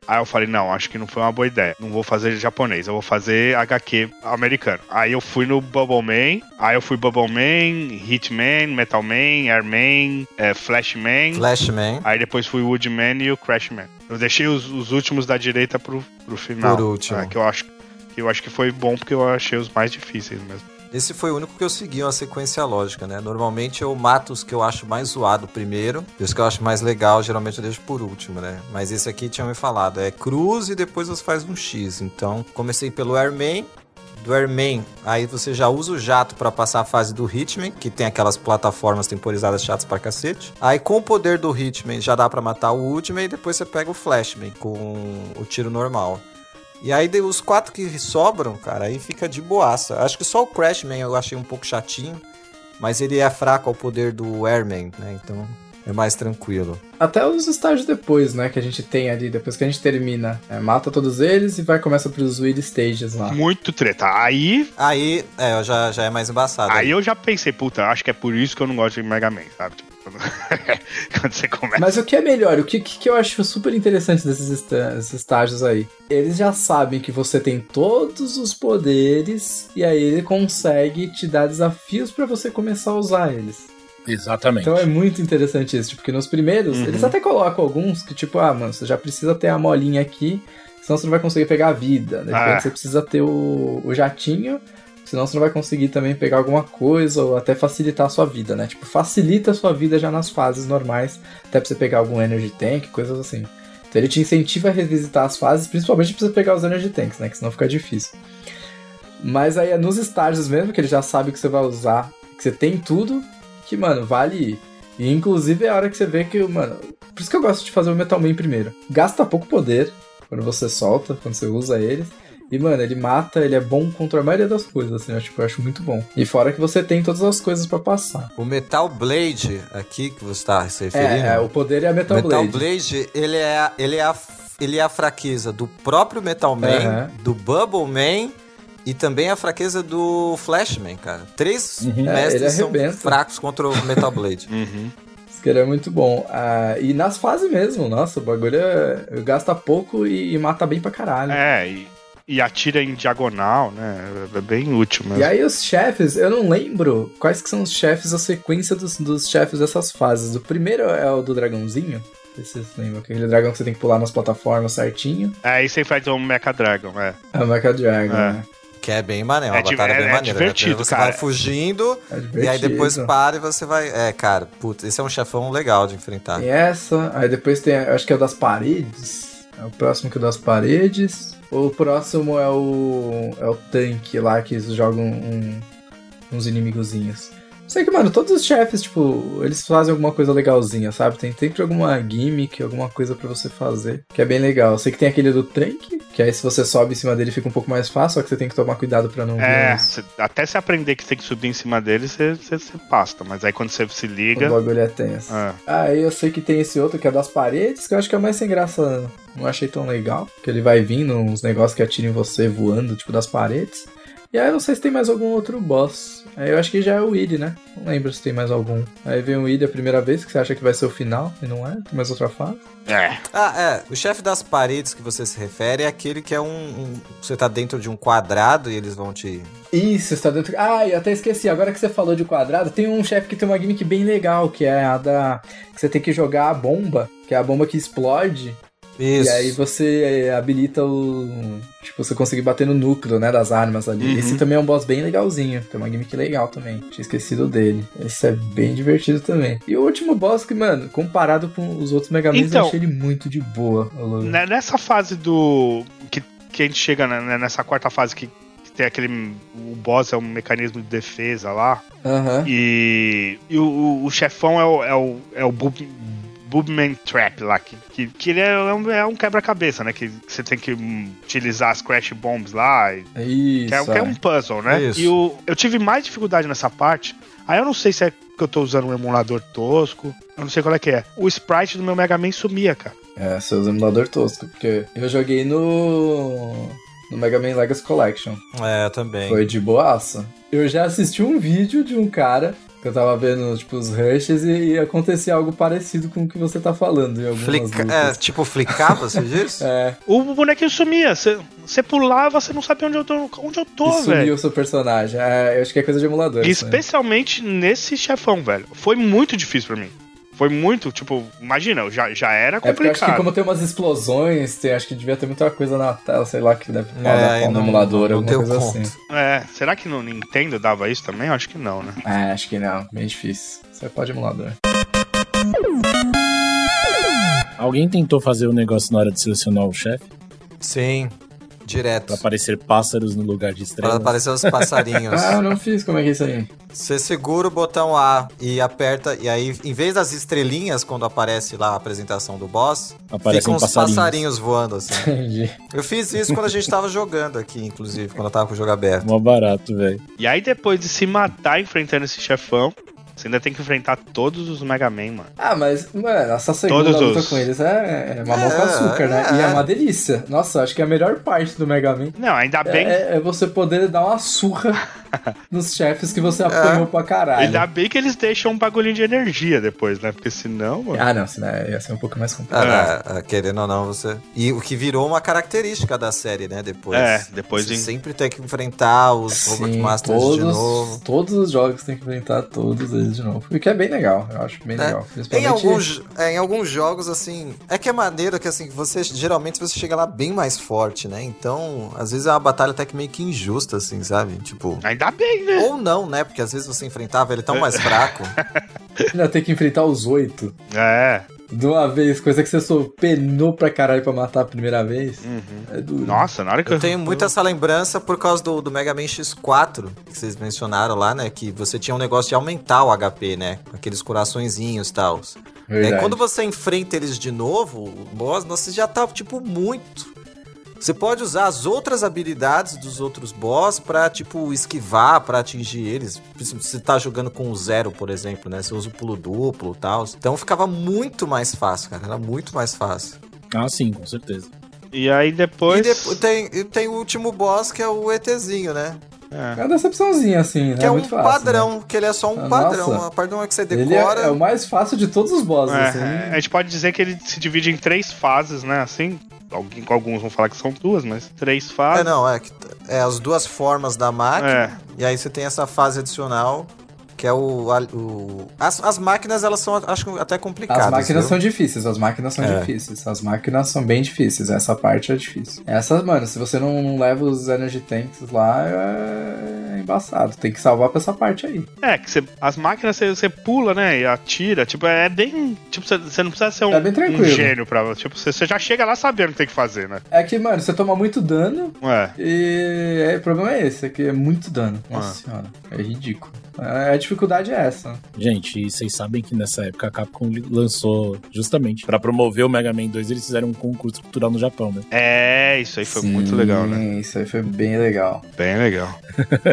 Aí eu falei, não, acho que não foi uma boa ideia. Não vou fazer japonês, eu vou fazer HQ americano. Aí eu fui no Bubble Man, aí eu fui Bubble Man, Hitman, Metal Man, Airman, é, Flashman. Flashman, Aí depois fui Woodman e o Crashman. Eu deixei os, os últimos da direita pro, pro final. Por último. Ah, que eu acho que eu acho que foi bom porque eu achei os mais difíceis mesmo. esse foi o único que eu segui uma sequência lógica, né? Normalmente eu mato os que eu acho mais zoado primeiro, e os que eu acho mais legal, geralmente eu deixo por último, né? Mas esse aqui tinha me falado, é cruz e depois você faz um X. Então, comecei pelo Airman, do Airman, aí você já usa o jato pra passar a fase do Hitman, que tem aquelas plataformas temporizadas chatas pra cacete. Aí com o poder do Hitman já dá pra matar o Ultimate e depois você pega o Flashman com o tiro normal. E aí os quatro que sobram, cara, aí fica de boaça. Acho que só o Crashman eu achei um pouco chatinho, mas ele é fraco ao poder do Airman, né? Então é mais tranquilo. Até os estágios depois, né? Que a gente tem ali, depois que a gente termina. é, mata todos eles e vai começa pros Will Stages lá. Muito treta. Aí, Aí, é, já, já é mais embaçado. aí eu já pensei, puta, acho que é por isso que eu não gosto de Mega Man, sabe? Tipo, [LAUGHS] quando, você começa. Mas o que é melhor? O que, que eu acho super interessante desses estágios aí? Eles já sabem que você tem todos os poderes e aí ele consegue te dar desafios pra você começar a usar eles. Exatamente. Então é muito interessante isso, porque nos primeiros, Uhum. eles até colocam alguns que, tipo, ah, mano, você já precisa ter a molinha aqui, senão você não vai conseguir pegar a vida. De repente Ah. você precisa ter o, o jatinho, senão você não vai conseguir também pegar alguma coisa ou até facilitar a sua vida, né? Tipo, facilita a sua vida já nas fases normais, até pra você pegar algum Energy Tank, coisas assim. Então ele te incentiva a revisitar as fases, principalmente pra você pegar os Energy Tanks, né? Que senão fica difícil. Mas aí é nos estágios mesmo, que ele já sabe que você vai usar, que você tem tudo, que, mano, vale ir. E inclusive é a hora que você vê que, mano. Por isso que eu gosto de fazer o Metal Man primeiro. Gasta pouco poder quando você solta, quando você usa eles. E, mano, ele mata, ele é bom contra a maioria das coisas, assim, eu, tipo, eu acho muito bom. E fora que você tem todas as coisas pra passar. O Metal Blade, aqui que você está se referindo. É, é, o poder é a Metal, Metal Blade. Blade, ele é, ele, é a, ele é a fraqueza do próprio Metal Man, Aham. do Bubble Man e também a fraqueza do Flashman, cara. Três Uhum. É, mestres ele são fracos contra o Metal Blade. [LAUGHS] Uhum. Isso que ele é muito bom. Ah, e nas fases mesmo, nossa, o bagulho é, gasta pouco e, e mata bem pra caralho. É, e, e atira em diagonal, né? É bem útil mesmo. E aí os chefes, eu não lembro quais que são os chefes, a sequência dos, dos chefes dessas fases. O primeiro é o do dragãozinho. Não sei se vocês lembram, aquele dragão que você tem que pular nas plataformas certinho. É, aí você enfrenta um Mecha Dragon, é. É o Mecha Dragon, É. né? Que é bem maneiro, É uma di- batalha é- bem é maneira. né? divertido, Você cara. vai fugindo, É e aí depois para e você vai. É, cara, putz, esse é um chefão legal de enfrentar. Tem essa, aí depois tem, acho que é o das paredes. É o próximo que é o das paredes. O próximo é o. É o tanque lá que eles jogam um- uns inimigozinhos. Sei que, mano, todos os chefes, tipo, eles fazem alguma coisa legalzinha, sabe? Tem sempre alguma gimmick, alguma coisa pra você fazer, que é bem legal. Eu sei que tem aquele do tanque, que aí se você sobe em cima dele fica um pouco mais fácil, só que você tem que tomar cuidado pra não É, cê- até você aprender que você tem que subir em cima dele, você, você, você pasta. Mas aí quando você se o liga. bagulho é tenso. Ah, Aí eu sei que tem esse outro que é das paredes, que eu acho que é o mais sem graça. Não achei tão legal. Que ele vai vindo uns negócios que atiram em você voando, tipo das paredes. E aí eu não sei se tem mais algum outro boss. Aí eu acho que já é o Id, né? Não lembro se tem mais algum. Aí vem o Id a primeira vez, que você acha que vai ser o final, e não é. Tem mais outra fase. é. Ah, é. O chefe das paredes que você se refere é aquele que é um. um- você tá dentro de um quadrado e eles vão te. Isso, está dentro. Ah, eu até esqueci. Agora que você falou de quadrado, tem um chefe que tem uma gimmick bem legal, que é a da. que você tem que jogar a bomba, que é a bomba que explode. Isso. E aí você é, habilita o. Tipo, você conseguir bater no núcleo, né, das armas ali. Uhum. Esse também é um boss bem legalzinho. Tem uma gimmick legal também. Tinha esquecido dele. Esse é bem divertido também. E o último boss que, mano, comparado com os outros Mega Man, Então- eu achei ele muito de boa. Né- Nessa fase do. Que, que a gente chega né, nessa quarta fase que, que tem aquele. O boss é um mecanismo de defesa lá. Aham. E, e o, o- chefão é o, é o, é o Boobman Trap lá. Que, que, que ele é um, é um quebra-cabeça, né? Que você tem que hum, utilizar as Crash Bombs lá. e- Isso. que, é, que é um puzzle, né? Isso. E o, eu tive mais dificuldade nessa parte. Aí eu não sei se é que eu tô usando um emulador tosco. Eu não sei qual é que é. O sprite do meu Mega Man sumia, cara. É, seus emulador tosco. Porque eu joguei no. No Mega Man Legacy Collection. É, também. Foi de boaça. Eu já assisti um vídeo de um cara que eu tava vendo, tipo, os rushes e, e acontecia algo parecido com o que você tá falando em algumas Flica... É, tipo, flicava, você [LAUGHS] diz? É, O bonequinho sumia. Você você pulava, você não sabia onde eu tô, onde eu tô e sumiu velho. o seu personagem. É, eu acho que é coisa de emulador. né? Especialmente nesse chefão, velho. Foi muito difícil pra mim. Foi muito, tipo, imagina, eu já, já era É porque eu acho que complicado. como tem umas explosões, tem, acho que devia ter muita coisa na tela, sei lá, que deve É, no não- emulador, alguma coisa conta. assim. É, será que no Nintendo dava isso também? Eu acho que não, né? É, acho que não, bem difícil. Você pode emulador. Alguém tentou fazer o negócio na hora de selecionar o chefe? Sim, direto. Pra aparecer pássaros no lugar de Pra estrelas? aparecer os passarinhos. [LAUGHS] Ah, eu não fiz, como é que é isso aí? Você segura o botão A e aperta, e aí, em vez das estrelinhas, quando aparece lá a apresentação do boss, Aparecem ficam uns passarinhos. passarinhos voando assim. [LAUGHS] Entendi. Eu fiz isso quando a gente tava jogando aqui, inclusive, quando eu tava com o jogo aberto. Mó barato, velho. E aí, depois de se matar enfrentando esse chefão, você ainda tem que enfrentar todos os Mega Man, mano. Ah, mas, mano, essa segunda Todos luta os- com eles é, é mamão É, com açúcar, né? é. E é uma delícia. Nossa, acho que a melhor parte do Mega Man Não, ainda bem, é, é você poder dar uma surra [LAUGHS] nos chefes que você apanhou pra caralho. ainda bem que eles deixam um bagulhinho de energia depois, né? Porque senão, mano. Ah, não, senão ia ser um pouco mais complicado. Ah, ah, querendo ou não, você. E o que virou uma característica da série, né? Depois. É, depois Você em- sempre tem que enfrentar os Robot Sim, Masters todos, de novo. todos os jogos tem que enfrentar todos eles de novo. O que é bem legal, eu acho bem É. legal. Em Principalmente alguns, é, em alguns jogos, assim. É que é maneiro que, assim, você. Geralmente você chega lá bem mais forte, né? Então, às vezes é uma batalha até que meio que injusta, assim, sabe? Tipo. Ainda bem, né? Ou não, né? Porque às vezes você enfrentava ele tão mais [LAUGHS] fraco. ainda tem que enfrentar os oito É. de uma vez, coisa que você só penou pra caralho pra matar a primeira vez. É duro. Nossa, na hora que Eu tenho muito essa lembrança por causa do, do Mega Man X4, que vocês mencionaram lá, né? Que você tinha um negócio de aumentar o HP, né? Aqueles coraçõezinhos e tal. É, quando você enfrenta eles de novo, o boss, você já tá, tipo, muito. Você pode usar as outras habilidades dos outros boss pra, tipo, esquivar, pra atingir eles. Se você tá jogando com o zero, por exemplo, né? Você usa o pulo duplo e tal. Então ficava muito mais fácil, cara. Era muito mais fácil. Ah, sim, com certeza. E aí depois. E depois tem, e tem o último boss, que é o ETzinho, né? É. É uma decepçãozinha, assim, né? Que é, um muito fácil, padrão, que ele é só um Ah, padrão. nossa. A do momento que você né? Ele decora. é, é o mais fácil de todos os bosses, É, assim. a gente pode dizer que ele se divide em três fases, né? Assim, alguns vão falar que são duas, mas três É, fases. não, é, é as duas formas da máquina. É. E aí você tem essa fase adicional, que é o. o- as, as máquinas, elas são, acho que até complicadas. As máquinas viu? são difíceis, as máquinas são É. difíceis. As máquinas são bem difíceis, essa parte é difícil. Essa, mano, se você não, não leva os Energy Tanks lá, é embaçado. Tem que salvar pra essa parte aí. É, que você- as máquinas você, você pula, né? E atira. Tipo, é bem. Tipo, você, você não precisa ser um, É um gênio pra. Tipo, você, você já chega lá sabendo o que tem que fazer, né? É que, mano, você toma muito dano É. e é, o problema é esse, é que é muito dano. Nossa Ah. senhora, é ridículo. A dificuldade é essa. Gente, e vocês sabem que nessa época a Capcom lançou, justamente, pra promover o Mega Man 2, eles fizeram um concurso cultural no Japão, né? É, isso aí foi Sim, muito legal, né? Isso aí foi bem legal. Bem legal.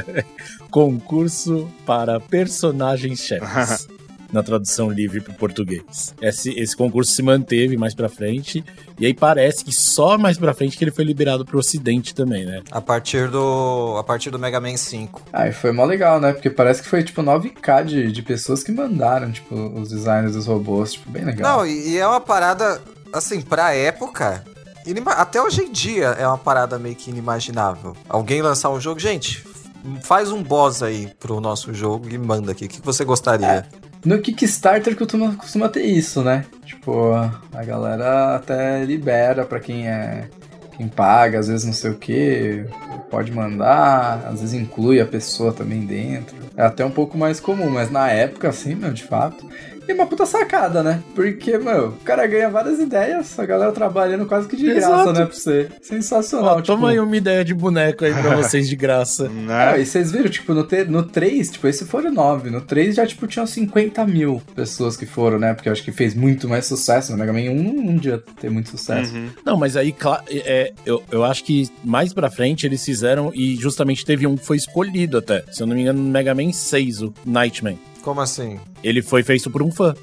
[LAUGHS] Concurso para personagens chefes. [LAUGHS] na tradução livre para português. Esse, esse concurso se manteve mais pra frente, e aí parece que só mais pra frente que ele foi liberado pro ocidente também, né? A partir do. A partir do Mega Man 5. Ah, e foi mó legal, né? Porque parece que foi tipo 9k de, de pessoas que mandaram, tipo, os designs dos robôs, tipo, bem legal. Não, e, e é uma parada, assim, pra época. Até hoje em dia é uma parada meio que inimaginável. Alguém lançar um jogo, gente, faz um boss aí pro nosso jogo e manda aqui. O que você gostaria? No Kickstarter costuma, costuma ter isso, né? Tipo, a galera até libera pra quem é. Quem paga, às vezes não sei o que, pode mandar, às vezes inclui a pessoa também dentro. É até um pouco mais comum, mas na época, assim, meu, de fato. E uma puta sacada, né? Porque, meu, o cara ganha várias ideias, a galera trabalhando quase que de graça, Exato. né, pra você. Sensacional, Ó, tipo... toma aí uma ideia de boneco aí pra [LAUGHS] vocês de graça. Ah, Né? e vocês viram, tipo, no, te- no 3, tipo, esse foram 9. No 3 já, tipo, tinham 50 mil pessoas que foram, né? Porque eu acho que fez muito mais sucesso. No Mega Man 1 não devia ter muito sucesso. Uhum. Não, mas aí, é, eu, eu acho que mais pra frente eles fizeram e justamente teve um que foi escolhido até. Se eu não me engano, no Mega Man 6, o Nightman. Como assim? Ele foi feito por um fã.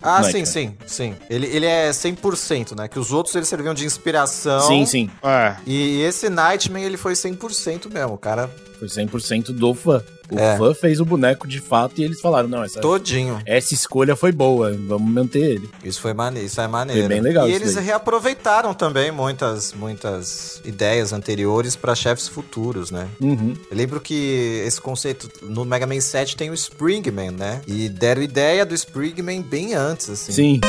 Ah, é, sim, cara. sim, sim. Ele, ele é 100%, né? Que os outros eles serviam de inspiração. Sim, sim. É. E esse Nightman ele foi 100% mesmo, o cara. Foi 100% do fã. O É. fã fez o boneco de fato e eles falaram, não, essa, Todinho. essa escolha foi boa, vamos manter ele. Isso foi maneiro, isso é maneiro. Foi bem legal E eles daí. reaproveitaram também muitas, muitas ideias anteriores para chefes futuros, né? Uhum. Eu lembro que esse conceito no Mega Man 7 tem o Springman, né? E deram ideia do Springman bem antes, assim. Sim.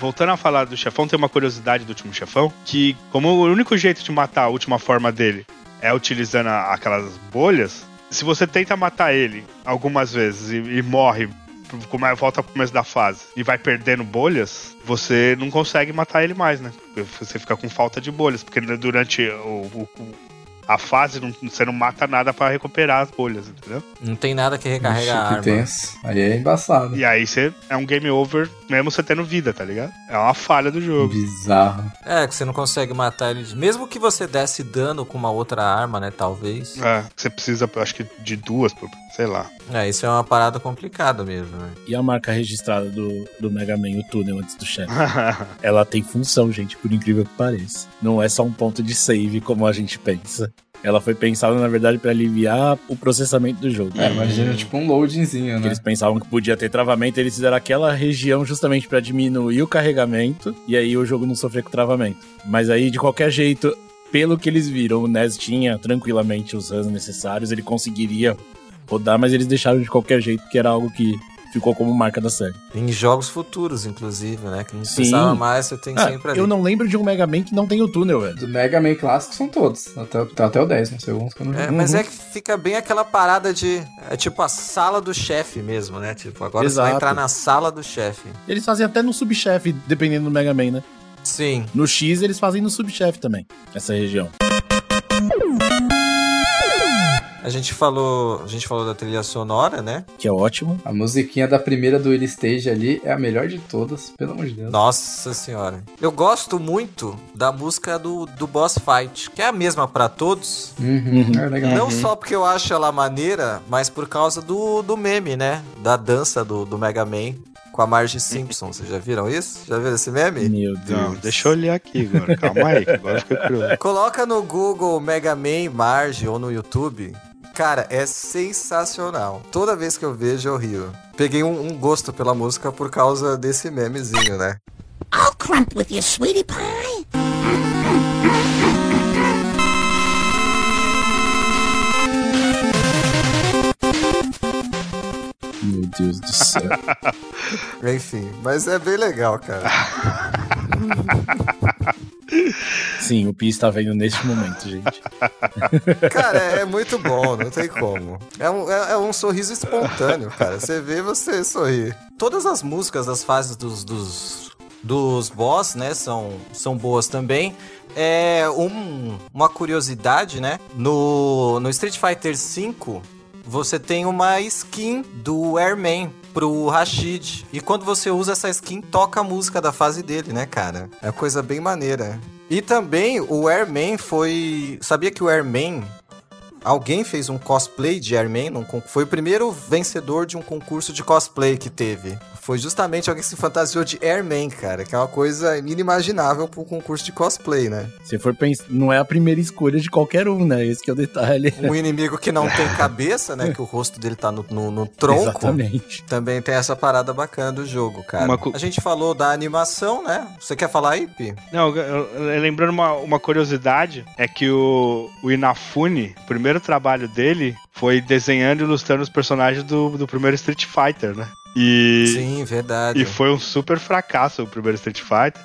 Voltando a falar do chefão, tem uma curiosidade do último chefão, que como o único jeito de matar a última forma dele é utilizando a- aquelas bolhas, se você tenta matar ele algumas vezes e, e morre, volta pro começo da fase e vai perdendo bolhas, você não consegue matar ele mais, né? Você fica com falta de bolhas, porque durante o- o- a fase não- você não mata nada pra recuperar as bolhas, entendeu? Não tem nada que recarrega Ixi, a que arma. tenso. Aí é embaçado. E aí você é um game over mesmo você tendo vida, tá ligado? É uma falha do jogo. Bizarro. É, que você não consegue matar ele. Mesmo que você desse dano com uma outra arma, né? Talvez. É, você precisa, acho que de duas, sei lá. É, isso é uma parada complicada mesmo, né? E a marca registrada do, do Mega Man, o túnel antes do chefe? [LAUGHS] Ela tem função, gente, por incrível que pareça. Não é só um ponto de save como a gente pensa. Ela foi pensada, na verdade, pra aliviar o processamento do jogo. É, imagina, tipo um loadingzinho, né? eles pensavam que podia ter travamento, eles fizeram aquela região justamente pra diminuir o carregamento e aí o jogo não sofrer com travamento. Mas aí, de qualquer jeito, pelo que eles viram, o NES tinha tranquilamente os runs necessários, ele conseguiria rodar, mas eles deixaram de qualquer jeito, porque era algo que ficou como marca da série. Em jogos futuros, inclusive, né? Que não Sim. precisava mais, você tem Ah, sempre ali. eu não lembro de um Mega Man que não tem o túnel, velho. Do Mega Man clássico são todos. Até, até o 10, não sei alguns que eu não É, mas é que fica bem aquela parada de. É tipo a sala do chefe mesmo, né? Tipo, agora você vai Exato. entrar na sala do chefe. Eles fazem até no subchefe, dependendo do Mega Man, né? Sim. No X eles fazem no subchefe também, essa região. A gente falou. A gente falou da trilha sonora, né? Que é ótimo. A musiquinha da primeira do Willy Stage ali é a melhor de todas, pelo amor de Deus. Nossa senhora. Eu gosto muito da música do, do boss fight, que é a mesma pra todos. Uhum, É legal. Não só porque eu acho ela maneira, mas por causa do, do meme, né? Da dança do, do Mega Man com a Marge Simpson. Vocês já viram isso? Já viram esse meme? Meu Deus. Não, deixa eu olhar aqui agora. Calma aí, que agora eu fiquei curioso. Coloca no Google Mega Man Marge ou no YouTube. Cara, é sensacional. Toda vez que eu vejo, eu rio. Peguei um, um gosto pela música por causa desse memezinho, né? I'll crump with you, sweetie pie. Meu Deus do céu. [LAUGHS] Enfim, mas é bem legal, cara. [LAUGHS] Sim, o Pi está vendo neste momento, gente. Cara, é, é muito bom, não tem como. É um, é, é um sorriso espontâneo, cara. Você vê, você sorri. Todas as músicas das fases dos, dos, dos boss, né, são, são boas também. É um, uma curiosidade, né? No, no Street Fighter V, você tem uma skin do Airman pro Rashid. E quando você usa essa skin, toca a música da fase dele, né, cara? É coisa bem maneira. E também o Airman foi. Sabia que o Airman. Alguém fez um cosplay de Airman? num con- Foi o primeiro vencedor de um concurso de cosplay que teve. Foi justamente alguém que se fantasiou de Airman, cara. Que é uma coisa inimaginável pro concurso de cosplay, né? Se for pensar, não é a primeira escolha de qualquer um, né? Esse que é o detalhe. Um [LAUGHS] inimigo que não tem cabeça, né? Que o rosto dele tá no, no, no tronco. Exatamente. Também tem essa parada bacana do jogo, cara. A gente falou da animação, né? Você quer falar aí, Pi? Não, eu- eu- lembrando uma, uma curiosidade, é que o, o Inafune, o primeiro trabalho dele foi desenhando e ilustrando os personagens do, do primeiro Street Fighter, né? E, Sim, verdade. e foi um super fracasso o primeiro Street Fighter,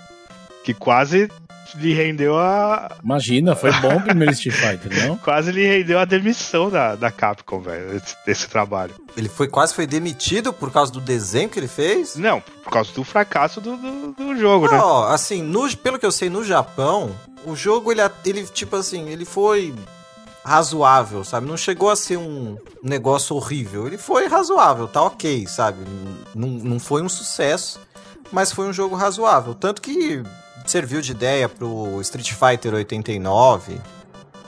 que quase lhe rendeu a. Imagina, foi bom o primeiro Street [LAUGHS] Fighter, não? Quase lhe rendeu a demissão da, da Capcom, velho, esse, desse trabalho. Ele foi quase foi demitido por causa do desenho que ele fez? Não, por causa do fracasso do, do, do jogo, né? Ó, assim, no- pelo que eu sei, no Japão, o jogo, ele, ele, tipo assim, ele foi razoável, sabe? Não chegou a ser um negócio horrível. Ele foi razoável, tá ok, sabe? Não, não foi um sucesso, mas foi um jogo razoável. Tanto que serviu de ideia pro Street Fighter 89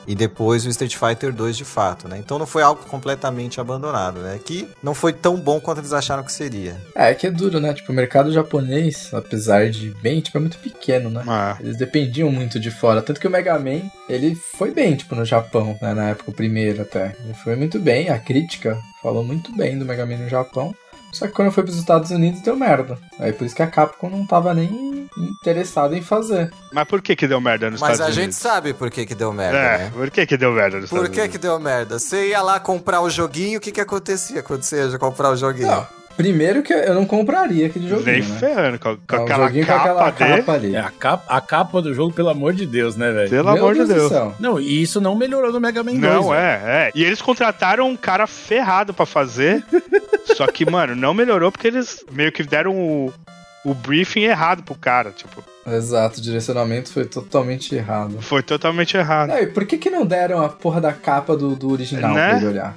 e depois o Street Fighter 2 de fato, né? Então não foi algo completamente abandonado, né? Que não foi tão bom quanto eles acharam que seria. É, é que é duro, né? Tipo, o mercado japonês, apesar de bem, tipo, é muito pequeno, né? Ah, Eles dependiam muito de fora. Tanto que o Mega Man, ele foi bem, tipo, no Japão, né? Na época, o primeiro até. Ele foi muito bem, a crítica falou muito bem do Mega Man no Japão. Só que quando foi pros Estados Unidos, deu merda. Aí por isso que a Capcom não tava nem interessada em fazer. mas por que que deu merda nos Mas Estados a gente Unidos? sabe por que que deu merda, É, né? por que que deu merda nos Por Estados que Unidos? que deu merda? Você ia lá comprar o joguinho, o que que acontecia quando você ia comprar o joguinho? Não, primeiro que eu não compraria aquele joguinho, Nem né? ferrando, com, com É, o aquela joguinho com capa aquela dele. capa ali. É, a, capa, a capa do jogo, pelo amor de Deus, né, velho? Pelo Meu amor de do Deus. céu. Não, e isso não melhorou no Mega Man 2. Não, é, é. E eles contrataram um cara ferrado pra fazer. [LAUGHS] só que, mano, não melhorou porque eles meio que deram o, o briefing errado pro cara. Tipo, Exato, o direcionamento foi totalmente errado. foi totalmente errado. Não, e por que que não deram a porra da capa do, do original Né? pra ele olhar?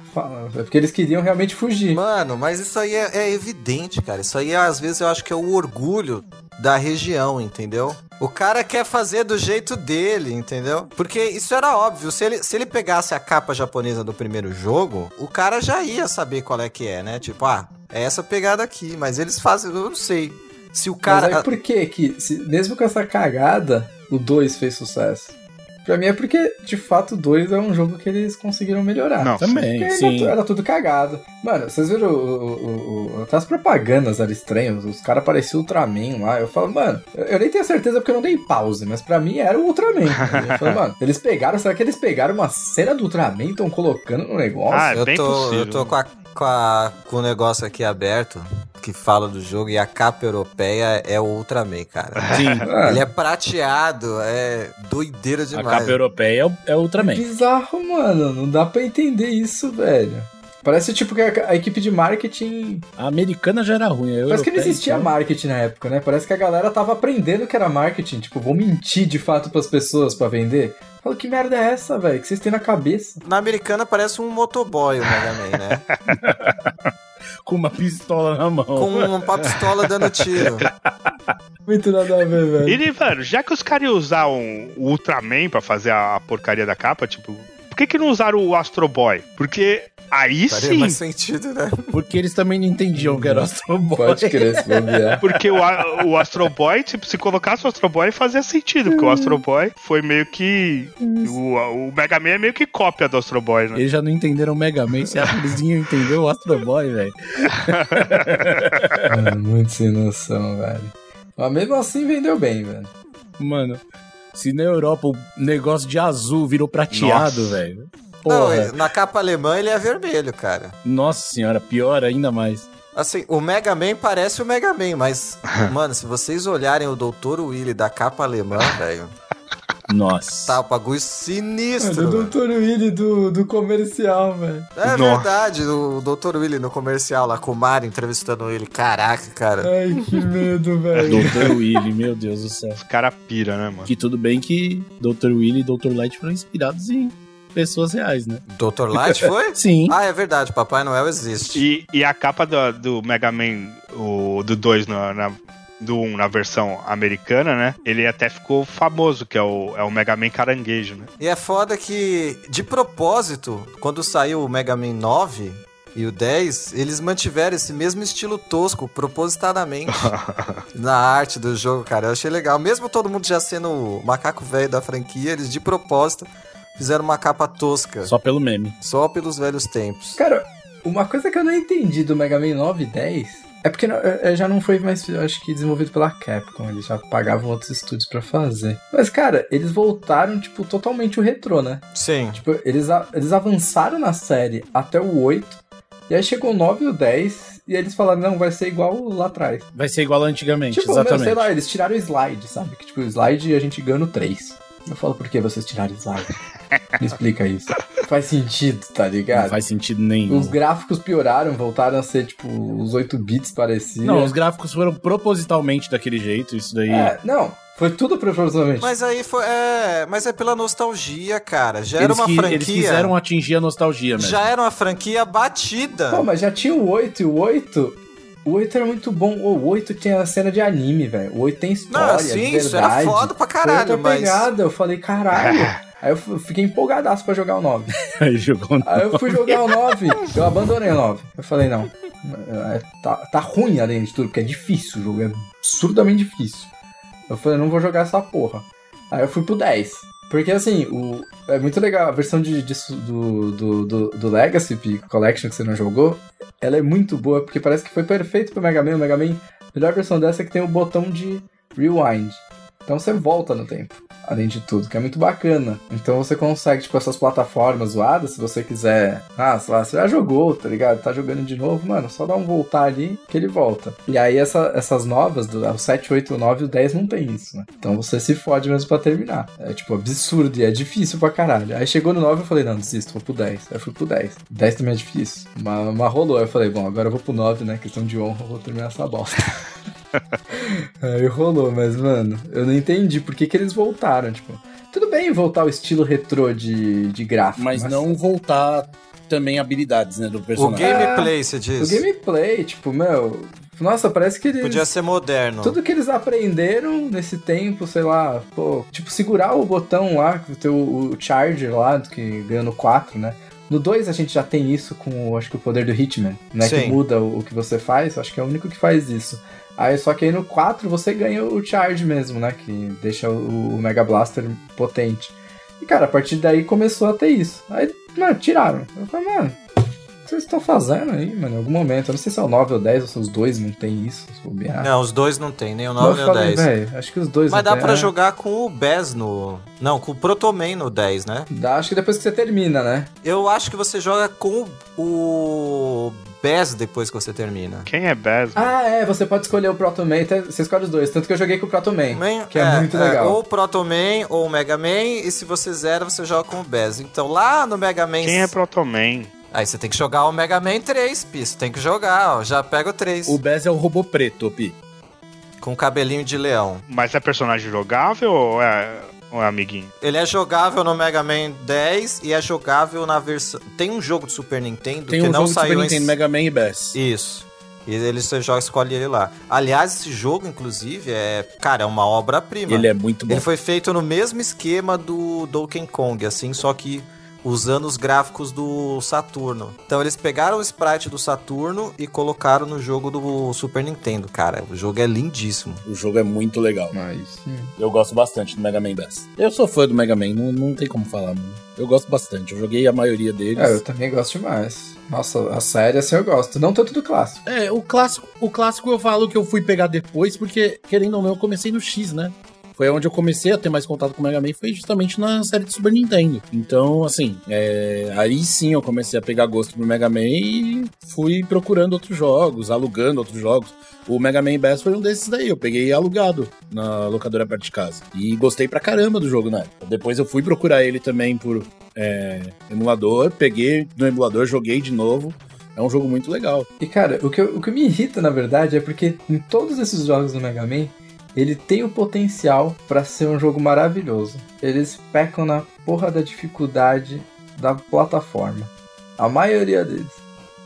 É porque eles queriam realmente fugir. Mano, mas isso aí é, é evidente, cara. Isso aí, às vezes, eu acho que é o orgulho da região, entendeu? O cara quer fazer do jeito dele, entendeu? Porque isso era óbvio. Se ele, se ele pegasse a capa japonesa do primeiro jogo, o cara já ia saber qual é que é, né? Tipo, ah, é essa pegada aqui. Mas eles fazem, eu não sei. Se o cara. Mas aí por que que, se- mesmo com essa cagada, o 2 fez sucesso? Pra mim é porque, de fato, o 2 é um jogo que eles conseguiram melhorar. Não, Também, Porque sim. Era, era tudo cagado. Mano, vocês viram o, o, o- até as propagandas eram estranhas. Os caras pareciam Ultraman lá. Eu falo, mano, eu, eu nem tenho certeza porque eu não dei pause, mas pra mim era o Ultraman. [LAUGHS] eu falo, mano, eles pegaram, será que eles pegaram uma cena do Ultraman e estão colocando no negócio? Ah, é eu bem tô, possível. Eu tô com, a, com, a- com o negócio aqui aberto que fala do jogo e a capa europeia é o Ultraman, cara. [LAUGHS] Sim. Ah, Ele é prateado, é doideira A demais. capa europeia é o, é o Ultraman. Bizarro, mano. Não dá pra entender isso, velho. Parece tipo que a, a equipe de marketing. A americana já era ruim. Parece que não existia então- marketing na época, né? Parece que a galera tava aprendendo que era marketing. Tipo, vou mentir de fato pras pessoas pra vender. Fala, que merda é essa, velho? Que vocês têm na cabeça? Na americana parece um motoboy o Mega Man, né? [LAUGHS] Com uma pistola na mão. Com uma pistola dando tiro. [LAUGHS] Muito nada a ver, velho. E, mano, já que os caras iam usar um, o Ultraman pra fazer a porcaria da capa, tipo, por que que não usaram o Astro Boy? Porque aí Faria sim. mais sentido, né? Porque eles também não entendiam que era Astro Boy. Pode crer, se bobear. [LAUGHS] Porque o, o Astro Boy, tipo, se colocasse o Astro Boy fazia sentido, porque o Astro Boy foi meio que. O, o Mega Man é meio que cópia do Astro Boy, né? Eles já não entenderam o Mega Man. Você acha que eles iam entender o Astro Boy, velho? Mano, [LAUGHS] muito sem noção, velho. Mas mesmo assim vendeu bem, velho. Mano, se na Europa o negócio de azul virou prateado, Nossa. Velho. Não, Porra. na capa alemã ele é vermelho, cara. Nossa senhora, pior ainda mais. Assim, o Mega Man parece o Mega Man, mas, [LAUGHS] mano, se vocês olharem o Dr. Willy da capa alemã, [LAUGHS] velho, Nossa. tá um bagulho É sinistro. do velho. Dr. Willy do, do comercial, velho. É Nossa. verdade, o Dr. Willy no comercial lá com o Mario entrevistando ele. Caraca, cara. Ai, que medo, [LAUGHS] velho. Dr. Willy, meu Deus do céu. Os cara pira, né, mano? Que tudo bem que Dr. Willy e Dr. Light foram inspirados em pessoas reais, né? Dr. Light [LAUGHS] foi? Sim. Ah, é verdade, Papai Noel existe. E, e a capa do, do Mega Man, o, do 2 na, na- do 1 na versão americana, né? Ele até ficou famoso, que é o, é o Mega Man caranguejo, né? E é foda que, de propósito, quando saiu o Mega Man 9 e o 10, eles mantiveram esse mesmo estilo tosco, propositadamente, [LAUGHS] na arte do jogo, cara. Eu achei legal. Mesmo todo mundo já sendo o macaco velho da franquia, eles de propósito fizeram uma capa tosca, Só pelo meme. só pelos velhos tempos. Cara, uma coisa que eu não entendi do Mega Man 9 e 10 é porque não- é, já não foi mais, eu acho que, desenvolvido pela Capcom. Eles já pagavam outros estúdios pra fazer. Mas, cara, eles voltaram, tipo, totalmente o retrô, né? Sim. Tipo, eles, a- eles avançaram na série até o 8. E aí chegou o 9 e o 10. E aí eles falaram, não, vai ser igual lá atrás. Vai ser igual antigamente, Tipo, exatamente. sei lá, eles tiraram o slide, sabe? Que tipo, o slide a gente ganha no 3. Eu falo, por que vocês tiraram slide? Me explica isso. Faz sentido, tá Não ligado? faz sentido nenhum. Os gráficos pioraram, voltaram a ser, tipo, os 8 bits pareciam. Não, os gráficos foram propositalmente daquele jeito, isso daí. É, não, foi tudo proporcionalmente. Mas aí foi. É, mas é pela nostalgia, cara. Já era eles, uma que- franquia. eles quiseram atingir a nostalgia mesmo. Já era uma franquia batida. Pô, mas já tinha o 8 e o 8. O 8 era muito bom. O 8 tinha a cena de anime, velho. O 8 tem história. Não, sim, de isso era verdade. foda pra Foi caralho, outra mas. pegada. Eu falei, caralho. [LAUGHS] Aí eu fiquei empolgadaço pra jogar o 9. [LAUGHS] Aí jogou no- Aí eu fui jogar o 9, [LAUGHS] eu abandonei o 9. Eu falei, não. é, Tá, tá ruim além de tudo, porque é difícil o jogo, é absurdamente difícil. Eu falei, não vou jogar essa porra. Aí eu fui pro 10. Porque assim, o, é muito legal, a versão de, disso do, do, do, do Legacy Collection que você não jogou, ela é muito boa, porque parece que foi perfeito pro Mega Man. O Mega Man, a melhor versão dessa é que tem o botão de rewind. Então você volta no tempo, além de tudo, que é muito bacana. Então você consegue, tipo, essas plataformas zoadas, se você quiser. Ah, sei lá, você já jogou, tá ligado? Tá jogando de novo, mano, só dá um voltar ali que ele volta. E aí essa- essas novas, do, o 7, 8, o 9 e o 10 não tem isso, né? Então você se fode mesmo pra terminar. É tipo absurdo e é difícil pra caralho. Aí chegou no 9 eu falei, não, desisto, vou pro 10. Aí eu fui pro 10. 10 também é difícil. Mas, mas rolou. Aí eu falei, bom, agora eu vou pro 9, né? Questão de honra, eu vou terminar essa bosta. [LAUGHS] Aí rolou, mas, mano, eu não entendi por que, que eles voltaram, tipo. Tudo bem voltar o estilo retrô de, de gráfico. Mas não voltar também habilidades, né, do O personagem. gameplay, se diz. O gameplay, tipo, meu. Nossa, parece que eles. Podia ser moderno. Tudo que eles aprenderam nesse tempo, sei lá, pô, tipo, segurar o botão lá, que o, o Charger lá, que ganhou no 4, né? No 2 a gente já tem isso com, acho que o poder do Hitman, né? Que Sim. muda o, o que você faz, acho que é o único que faz isso. Aí, só que aí no 4 você ganha o Charge mesmo, né? Que deixa o, o Mega Blaster potente. E, cara, a partir daí começou a ter isso. Aí, mano, tiraram. Eu falei, mano, o que vocês estão fazendo aí, mano? Em algum momento. Eu não sei se é o 9 ou 10 ou se os dois não tem isso. Não, os dois não tem, nem o Mas 9 eu nem o falei, 10. velho, acho que os dois Mas dá tem, pra é. jogar com o Bez no. Não, com o Protoman no 10, né? Dá, acho que depois que você termina, né? Eu acho que você joga com o Bez depois que você termina. Quem é Bez? Ah, é, você pode escolher o Proto Man, tá- você escolhe os dois. Tanto que eu joguei com o Proto Man, Man- que é, muito legal. Ou o Protoman ou o Mega Man, e se você zera, você joga com o Bez. Então lá no Mega Man. Quem é Protoman? Aí você tem que jogar o Mega Man 3, Pi. Você tem que jogar, ó. Já pega o 3. O Bez é o robô preto, Pi. Com cabelinho de leão. Mas é personagem jogável ou é, ou é amiguinho? Ele é jogável no Mega Man 10 e é jogável na versão. Tem um jogo de Super Nintendo Tem que um não jogo de Super saiu Nintendo, em. Mega Man e Bez. Isso. E ele você joga, escolhe ele lá. Aliás, esse jogo, inclusive, é. Cara, é uma obra-prima. Ele é muito bom. Ele foi feito no mesmo esquema do Donkey Kong, assim, só que usando os gráficos do Saturno. Então eles pegaram o sprite do Saturno e colocaram no jogo do Super Nintendo, cara. O jogo é lindíssimo. O jogo é muito legal. Mas, sim. Eu gosto bastante do Mega Man 10. Eu sou fã do Mega Man, não, não tem como falar, mano. Eu gosto bastante. Eu joguei a maioria deles. É, eu também gosto demais. Nossa, a série assim eu gosto. Não tanto do clássico. É, o clássico, o clássico eu falo que eu fui pegar depois, porque, querendo ou não, eu comecei no X, né? Foi onde eu comecei a ter mais contato com o Mega Man, foi justamente na série de Super Nintendo. Então, assim, é, aí sim eu comecei a pegar gosto pro Mega Man e fui procurando outros jogos, alugando outros jogos. O Mega Man Bass foi um desses daí, eu peguei alugado na locadora perto de casa. E gostei pra caramba do jogo, né? Depois eu fui procurar ele também por é, emulador, peguei no emulador, joguei de novo. É um jogo muito legal. E cara, o que, eu- o que me irrita na verdade é porque em todos esses jogos do Mega Man, ele tem o potencial pra ser um jogo maravilhoso. Eles pecam na porra da dificuldade da plataforma. A maioria deles.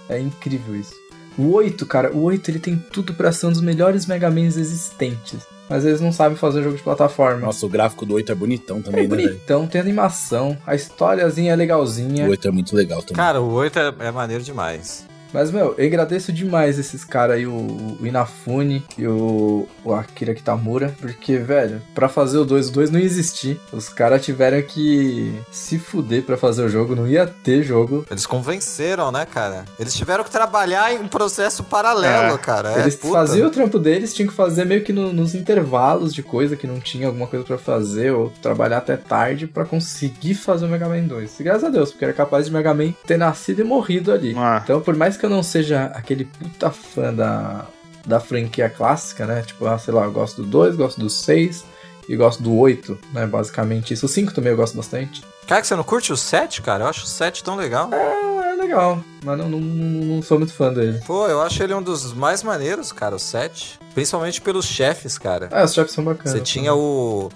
É incrível isso. O 8, cara, o 8 ele tem tudo pra ser um dos melhores Mega Mans existentes. Mas eles não sabem fazer jogo de plataforma. Nossa, o gráfico do 8 é bonitão é também, né, velho? bonitão, tem animação, a historiazinha é legalzinha. O 8 é muito legal também. Cara, o 8 é, é maneiro demais. Mas, meu, eu agradeço demais esses caras aí, o, o Inafune e o, o Akira Kitamura, porque, velho, pra fazer o 2, o 2 não ia existir. Os caras tiveram que se fuder pra fazer o jogo, não ia ter jogo. Eles convenceram, né, cara? Eles tiveram que trabalhar em um processo paralelo, É. cara. É, Eles puta. faziam o trampo deles, tinham que fazer meio que no- nos intervalos de coisa que não tinha alguma coisa pra fazer, ou trabalhar até tarde pra conseguir fazer o Mega Man 2. E graças a Deus, porque era capaz de Mega Man ter nascido e morrido ali. Ah. Então, por mais que eu não seja aquele puta fã da, da franquia clássica, né? Tipo, ah, sei lá, eu gosto do 2, gosto do 6 e gosto do 8, né? Basicamente isso. O 5 também eu gosto bastante. Cara, que você não curte o 7, cara? Eu acho o 7 tão legal. Ah, é legal, mas não, não, não, sou muito fã dele. Pô, eu acho ele um dos mais maneiros, cara, o 7. Principalmente pelos chefes, cara. Ah, os chefes são bacanas. Você tinha o.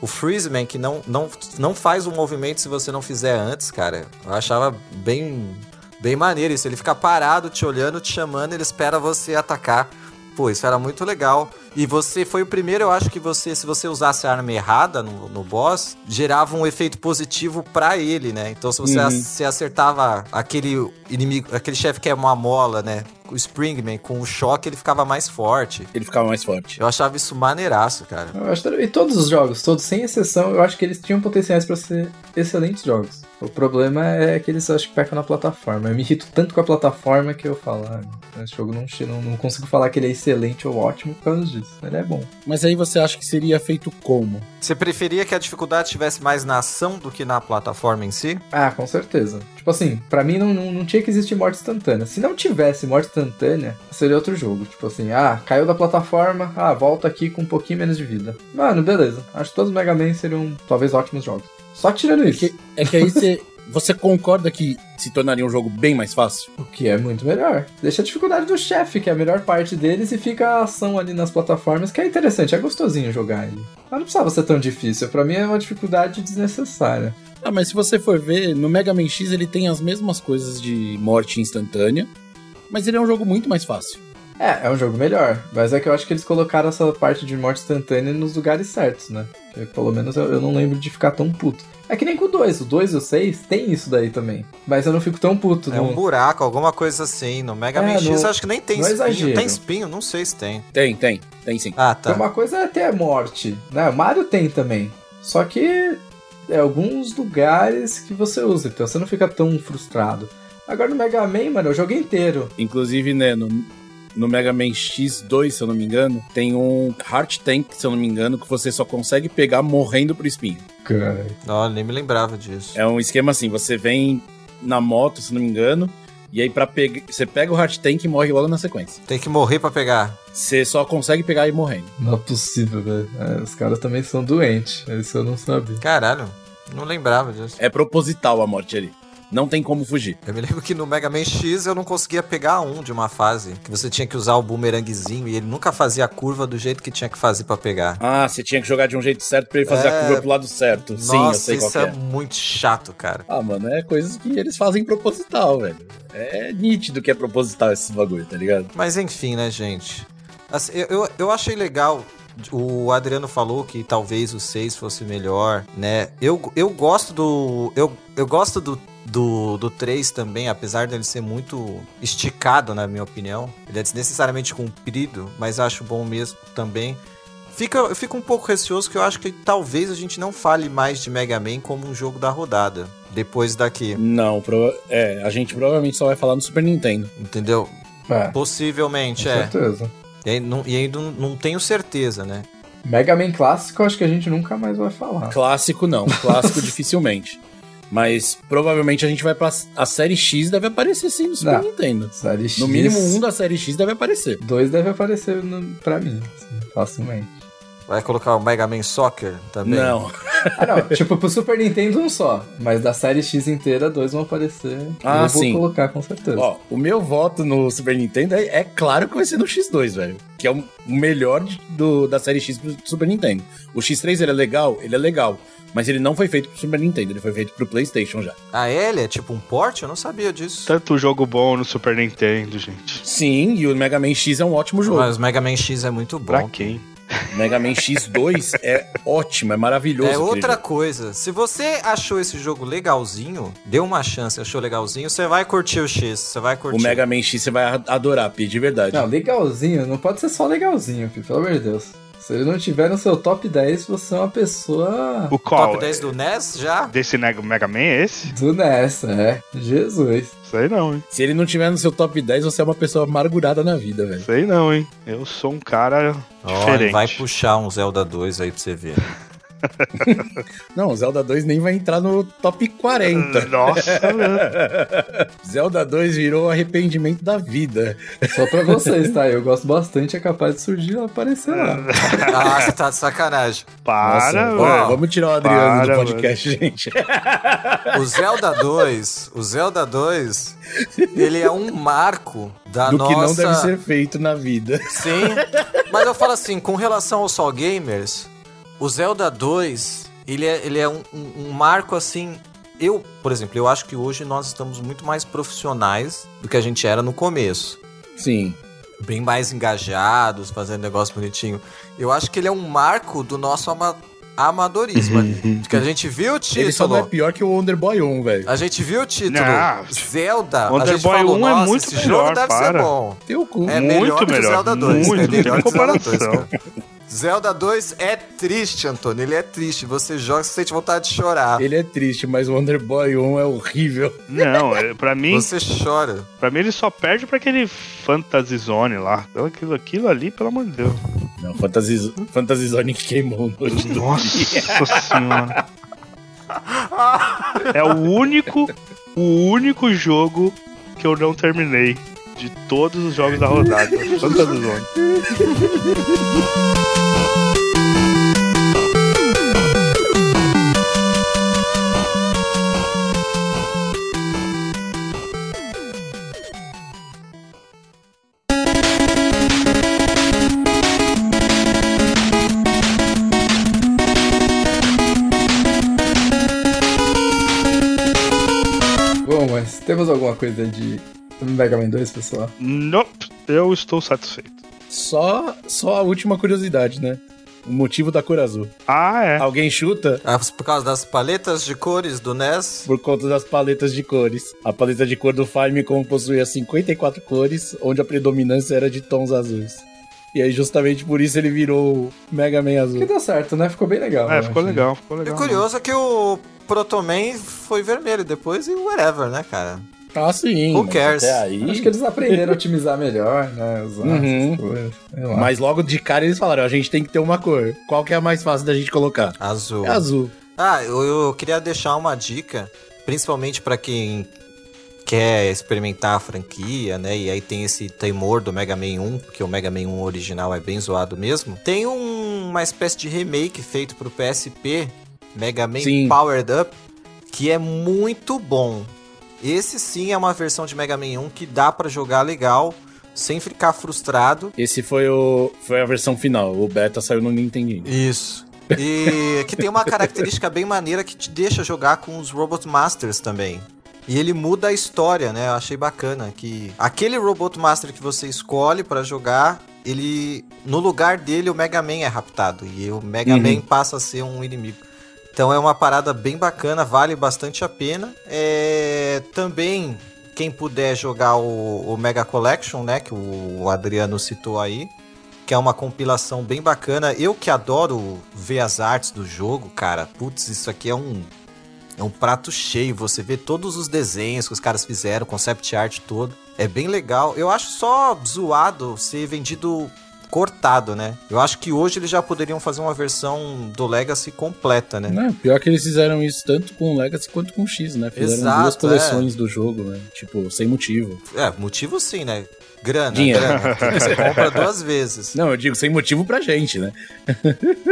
O Freezeman, que não, não, não faz o movimento se você não fizer antes, cara. Eu achava bem, bem maneiro isso. Ele fica parado, te olhando, te chamando, ele espera você atacar. Pô, isso era muito legal. E você foi o primeiro, eu acho que você, se você usasse a arma errada no, no boss, gerava um efeito positivo pra ele, né? Então se você, Uhum. você acertava aquele inimigo, aquele chefe que é uma mola, né? O Springman, com o choque, ele ficava mais forte. Ele ficava mais forte. Eu achava isso maneiraço, cara. Eu acho, e todos os jogos, todos sem exceção, eu acho que eles tinham potenciais pra ser excelentes jogos. O problema é que eles acho que pecam na plataforma. Eu me irrito tanto com a plataforma que eu falo, ah, esse jogo não, não, não consigo falar que ele é excelente ou ótimo por causa disso. Ele é bom. Mas aí você acha que seria feito como? Você preferia que a dificuldade tivesse mais na ação do que na plataforma em si? Ah, com certeza. Tipo assim, pra mim não, não, não tinha que existir morte instantânea. Se não tivesse morte instantânea, seria outro jogo. Tipo assim, ah, caiu da plataforma, ah, volta aqui com um pouquinho menos de vida. Mano, beleza. Acho que todos os Mega Man seriam talvez ótimos jogos. Só tirando É isso. que, é que aí você, você concorda que se tornaria um jogo bem mais fácil? O que é muito melhor. Deixa a dificuldade do chefe, que é a melhor parte deles, e fica a ação ali nas plataformas, que é interessante, é gostosinho jogar ele. Mas não precisava ser tão difícil. Pra mim é uma dificuldade desnecessária. Ah, mas se você for ver, no Mega Man X ele tem as mesmas coisas de morte instantânea, mas ele é um jogo muito mais fácil. É, é um jogo melhor. Mas é que eu acho que eles colocaram essa parte de morte instantânea nos lugares certos, né? Que, pelo menos eu, eu não lembro de ficar tão puto. É que nem com o 2. O 2 e o 6 tem isso daí também. Mas eu não fico tão puto. É no- um buraco, alguma coisa assim. No Mega É, Man X no- acho que nem tem no espinho. exagero. Tem espinho? Não sei se tem. Tem, tem, tem sim. Ah, tá. uma coisa é ter a morte, né? O Mario tem também. Só que é alguns lugares que você usa, então você não fica tão frustrado. Agora no Mega Man, mano, eu joguei inteiro. Inclusive, né, no, no Mega Man X2, se eu não me engano, tem um Heart Tank, se eu não me engano, que você só consegue pegar morrendo pro espinho. Cara. Não, nem me lembrava disso. É um esquema assim, você vem na moto, se não me engano, e aí para pegar, você pega o Heart Tank e morre logo na sequência. Tem que morrer pra pegar. Você só consegue pegar e morrendo. Não é possível, velho. É, os caras também são doentes. Isso eu não sabia. Caralho, não lembrava disso. É proposital a morte ali. Não tem como fugir. Eu me lembro que no Mega Man X eu não conseguia pegar um de uma fase. Que você tinha que usar o boomerangzinho e ele nunca fazia a curva do jeito que tinha que fazer pra pegar. Ah, você tinha que jogar de um jeito certo pra ele fazer É. a curva pro lado certo. Sim, eu Nossa, sei isso é é. muito chato, cara. Ah, mano, é coisas que eles fazem proposital, velho. É nítido que é proposital esses bagulho, tá ligado? Mas enfim, né, gente? Assim, eu, eu, eu achei legal. O Adriano falou que talvez o 6 fosse melhor, né? Eu, eu gosto do. Eu, eu gosto do, do, do 3 também, apesar dele ser muito esticado, na minha opinião. Ele é desnecessariamente comprido, mas acho bom mesmo também. Fica, eu fico um pouco receoso que eu acho que talvez a gente não fale mais de Mega Man como um jogo da rodada. Depois daqui, Não, é, a gente provavelmente só vai falar no Super Nintendo. entendeu? É, com Possivelmente, é. certeza. E, aí não, e ainda não, não tenho certeza, né? Mega Man clássico, acho que a gente nunca mais vai falar. Clássico não, clássico [LAUGHS] dificilmente. Mas provavelmente a gente vai pra. A série X deve aparecer sim no Super Não. Nintendo. Série X. No mínimo um da série X deve aparecer. Dois deve aparecer no, pra mim, assim, facilmente. Vai colocar o Mega Man Soccer também? Não. [LAUGHS] Ah, não, tipo, pro Super Nintendo um só. Mas da série X inteira, dois vão aparecer. Ah, eu vou sim. colocar com certeza. Ó, o meu voto no Super Nintendo é, é claro que vai ser no X2, velho. Que é o melhor do, da série X pro Super Nintendo. O X3 ele é legal? Ele é legal. Mas ele não foi feito pro Super Nintendo, ele foi feito pro PlayStation já. Ah, ele é tipo um port? Eu não sabia disso. Tanto jogo bom no Super Nintendo, gente. Sim, e o Mega Man X é um ótimo jogo. Mas o Mega Man X é muito bom. Pra quem? Mega Man X2 é ótimo, é maravilhoso. É outra jogo. coisa. Se você achou esse jogo legalzinho, deu uma chance, achou legalzinho, você vai curtir o X. Você vai curtir. O Mega Man X você vai adorar, Pi, de verdade. Não, legalzinho, não pode ser só legalzinho, Pi, pelo amor de Deus. Se ele não tiver no seu top 10, você é uma pessoa O qual? Top 10 do NES já? Desse Mega Man é esse? do NES, é. Jesus. Sei não, hein? Se ele não tiver no seu top 10, você é uma pessoa amargurada na vida, velho. Sei não, hein? Eu sou um cara Ó, diferente. vai puxar um Zelda 2 aí pra você ver. [LAUGHS] Não, o Zelda 2 nem vai entrar no top 40. [LAUGHS] Nossa. [LAUGHS] Zelda 2 virou arrependimento da vida. Só pra vocês, tá? Eu gosto bastante, é capaz de surgir e aparecer lá. Ah, você tá de sacanagem. para, Nossa, ó, vamos tirar o Adriano Para, do podcast, gente. O Zelda 2, o Zelda 2, ele é um marco da do nossa... que não deve ser feito na vida. Sim, mas eu falo assim, com relação aos Sol Gamers, o Zelda 2, ele é, ele é um, um- um marco assim. Eu, por exemplo, eu acho que hoje nós estamos muito mais profissionais do que a gente era no começo. Sim. Bem mais engajados, fazendo negócio bonitinho. Eu acho que ele é um marco do nosso ama- amadorismo ali. Que a gente viu o Ele só não é título. pior que o Wonder Boy 1, velho. A gente viu o título. Não. Zelda. Wonder a gente Boy falou, 1 é muito esse melhor, jogo deve para. ser bom. Teu cu. É Muito melhor que o melhor, Zelda 2. muito, é melhor que o Zelda 2, comparação. cara. Zelda 2 é triste, Antônio. Ele é triste. Você joga, você sente vontade de chorar. Ele é triste, mas o Wonder Boy 1 é horrível. Não, é, pra mim, Você chora. pra mim ele só perde pra aquele Fantasy Zone lá. Então, Aquilo, aquilo ali, pelo amor de Deus. Não, Fantasy, Fantasy Zone que queimou noite do Nossa senhora. É o único, o único jogo que eu não terminei de todos os jogos da rodada. [LAUGHS] Fantasy Zone. Bom, mas temos alguma coisa de Mega Man 2, pessoal? Nope, eu estou satisfeito. Só, só a última curiosidade, né? O motivo da cor azul. Ah, é. Alguém chuta? Ah, por causa das paletas de cores do NES. Por conta das paletas de cores. A paleta de cor do Famicom possuía 54 cores, onde a predominância era de tons azuis. E aí, justamente por isso, ele virou o Mega Man Que azul. deu certo, né? Ficou bem legal. É, ficou achei. legal, ficou E legal. o curioso é que o Protoman foi vermelho depois e whatever, né, cara? Ah, sim. Who cares? Até aí... Acho que eles aprenderam a otimizar melhor, né? Usar Uhum. Mas logo de cara eles falaram, a gente tem que ter uma cor. Qual que é a mais fácil da gente colocar? Azul. É azul. Ah, eu, eu queria deixar uma dica, principalmente pra quem quer experimentar a franquia, né? E aí tem esse temor do Mega Man 1, porque o Mega Man 1 original é bem zoado mesmo. Tem um- uma espécie de remake feito pro PSP, Mega Man Sim. Powered Up, que é muito bom. Esse sim é uma versão de Mega Man 1 que dá pra jogar legal, sem ficar frustrado. Esse foi, o, foi a versão final. O beta saiu no Nintendinho. Isso. E [LAUGHS] que tem uma característica bem maneira que te deixa jogar com os Robot Masters também. E ele muda a história, né? Eu achei bacana que aquele Robot Master que você escolhe pra jogar, ele no lugar dele o Mega Man é raptado e o Mega Uhum. Man passa a ser um inimigo. Então é uma parada bem bacana, vale bastante a pena. É, também quem puder jogar o, o Mega Collection, né, que o Adriano citou aí, que é uma compilação bem bacana. Eu que adoro ver as artes do jogo, cara. Putz, isso aqui é um é um prato cheio. Você vê todos os desenhos que os caras fizeram, concept art todo. É bem legal. Eu acho só zoado ser vendido cortado, né? Eu acho que hoje eles já poderiam fazer uma versão do Legacy completa, né? Não, pior que eles fizeram isso tanto com o Legacy quanto com o X, né? Fizeram Exato, duas coleções do jogo, né? Tipo, sem motivo. É, motivo sim, né? Grana, Dinheiro. grana. [LAUGHS] Você compra duas vezes. Não, eu digo sem motivo pra gente, né?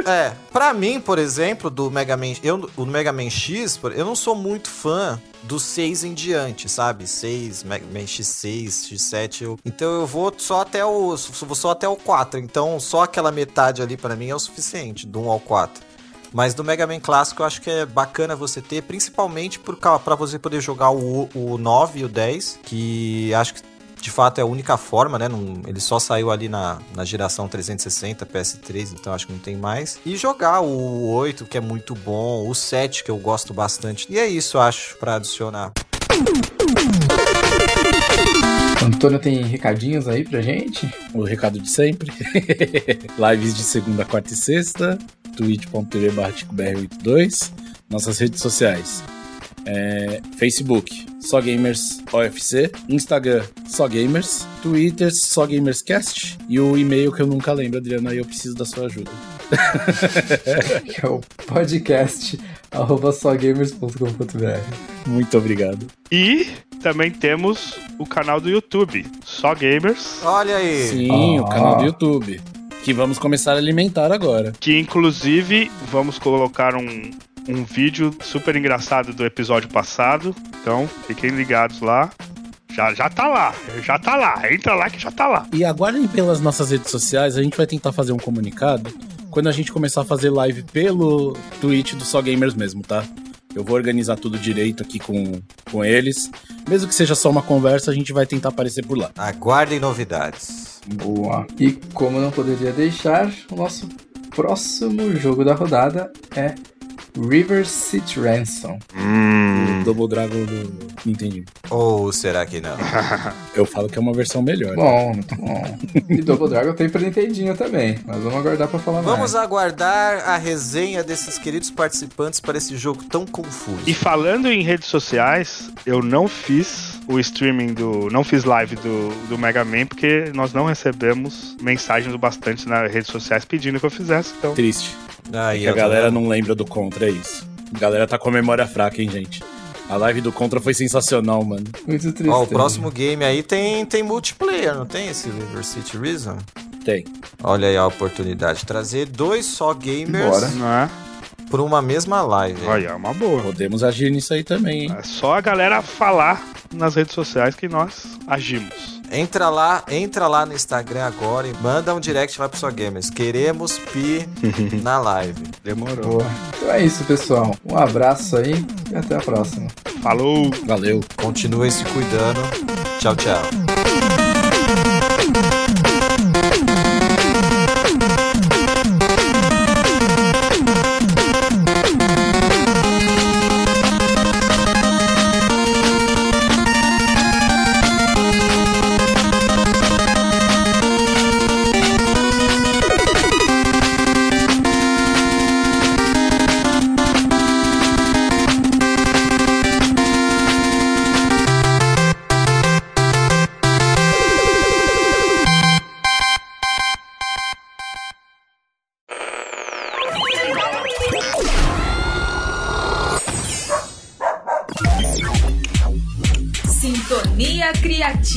É, pra mim, por exemplo, do Mega Man, eu, o Mega Man X, eu não sou muito fã do 6 em diante, sabe? 6, Mega Man X6, X7, eu- então eu vou só até o vou só até o 4, então só aquela metade ali pra mim é o suficiente, do 1 ao 4. Mas do Mega Man clássico eu acho que é bacana você ter, principalmente pra você poder jogar o, o 9 e o 10, que acho que de fato é a única forma, né? Não- ele só saiu ali na, na geração 360, PS3, então acho que não tem mais. E jogar o 8, que é muito bom, o 7, que eu gosto bastante. E é isso, acho, pra adicionar. Antônio tem recadinhos aí pra gente? O recado de sempre. [LAUGHS] Lives de segunda, quarta e sexta. twitch.tv br82. Nossas redes sociais. É, Facebook, Só Gamers OFC. Instagram, Só Gamers. Twitter, Só Gamerscast. E o e-mail que eu nunca lembro, Adriana, e eu preciso da sua ajuda. Que [LAUGHS] é o podcast arroba sógamers.com.br. Muito obrigado. E também temos o canal do YouTube, Só Gamers, Olha aí! Sim, Ah. o canal do YouTube. Que vamos começar a alimentar agora. que inclusive vamos colocar um, um vídeo super engraçado do episódio passado. Então, fiquem ligados lá. Já, já tá lá, já tá lá. Entra lá que já tá lá. E aguardem pelas nossas redes sociais, a gente vai tentar fazer um comunicado quando a gente começar a fazer live pelo Twitch do Só Gamers mesmo, tá? Eu vou organizar tudo direito aqui com, com eles. Mesmo que seja só uma conversa, a gente vai tentar aparecer por lá. Aguardem novidades. Boa. E como não poderia deixar, o nosso próximo jogo da rodada é River City Ransom. O Double Dragon do Nintendo. Ou será que não? [LAUGHS] Eu falo que é uma versão melhor. Bom, muito bom. [LAUGHS] E Double Dragon tem pra Nintendinho também, mas vamos aguardar pra falar Vamos mais. aguardar a resenha desses queridos participantes para esse jogo tão confuso. E falando em redes sociais, eu não fiz o streaming do. Não fiz live do, do Mega Man, porque nós não recebemos mensagens o bastante nas redes sociais pedindo que eu fizesse. Então, Triste. Aí, Que a galera vendo. não lembra do Contra, é isso. A galera tá com a memória fraca, hein, gente. A live do Contra foi sensacional, mano. Muito triste. Ó, o próximo game aí tem, tem multiplayer, não tem esse River City Reason? Tem. Olha aí a oportunidade. Trazer dois só gamers Bora. não é? por uma mesma live. Olha, é uma boa. Podemos agir nisso aí também, hein? É só a galera falar nas redes sociais que nós agimos. Entra lá, entra lá no Instagram agora e manda um direct lá pro só gamers. Queremos pi [LAUGHS] na live. Demorou. Boa. Então é isso, pessoal. Um abraço aí e até a próxima. Falou! Valeu. Continuem se cuidando. Tchau, tchau.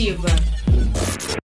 коллектива.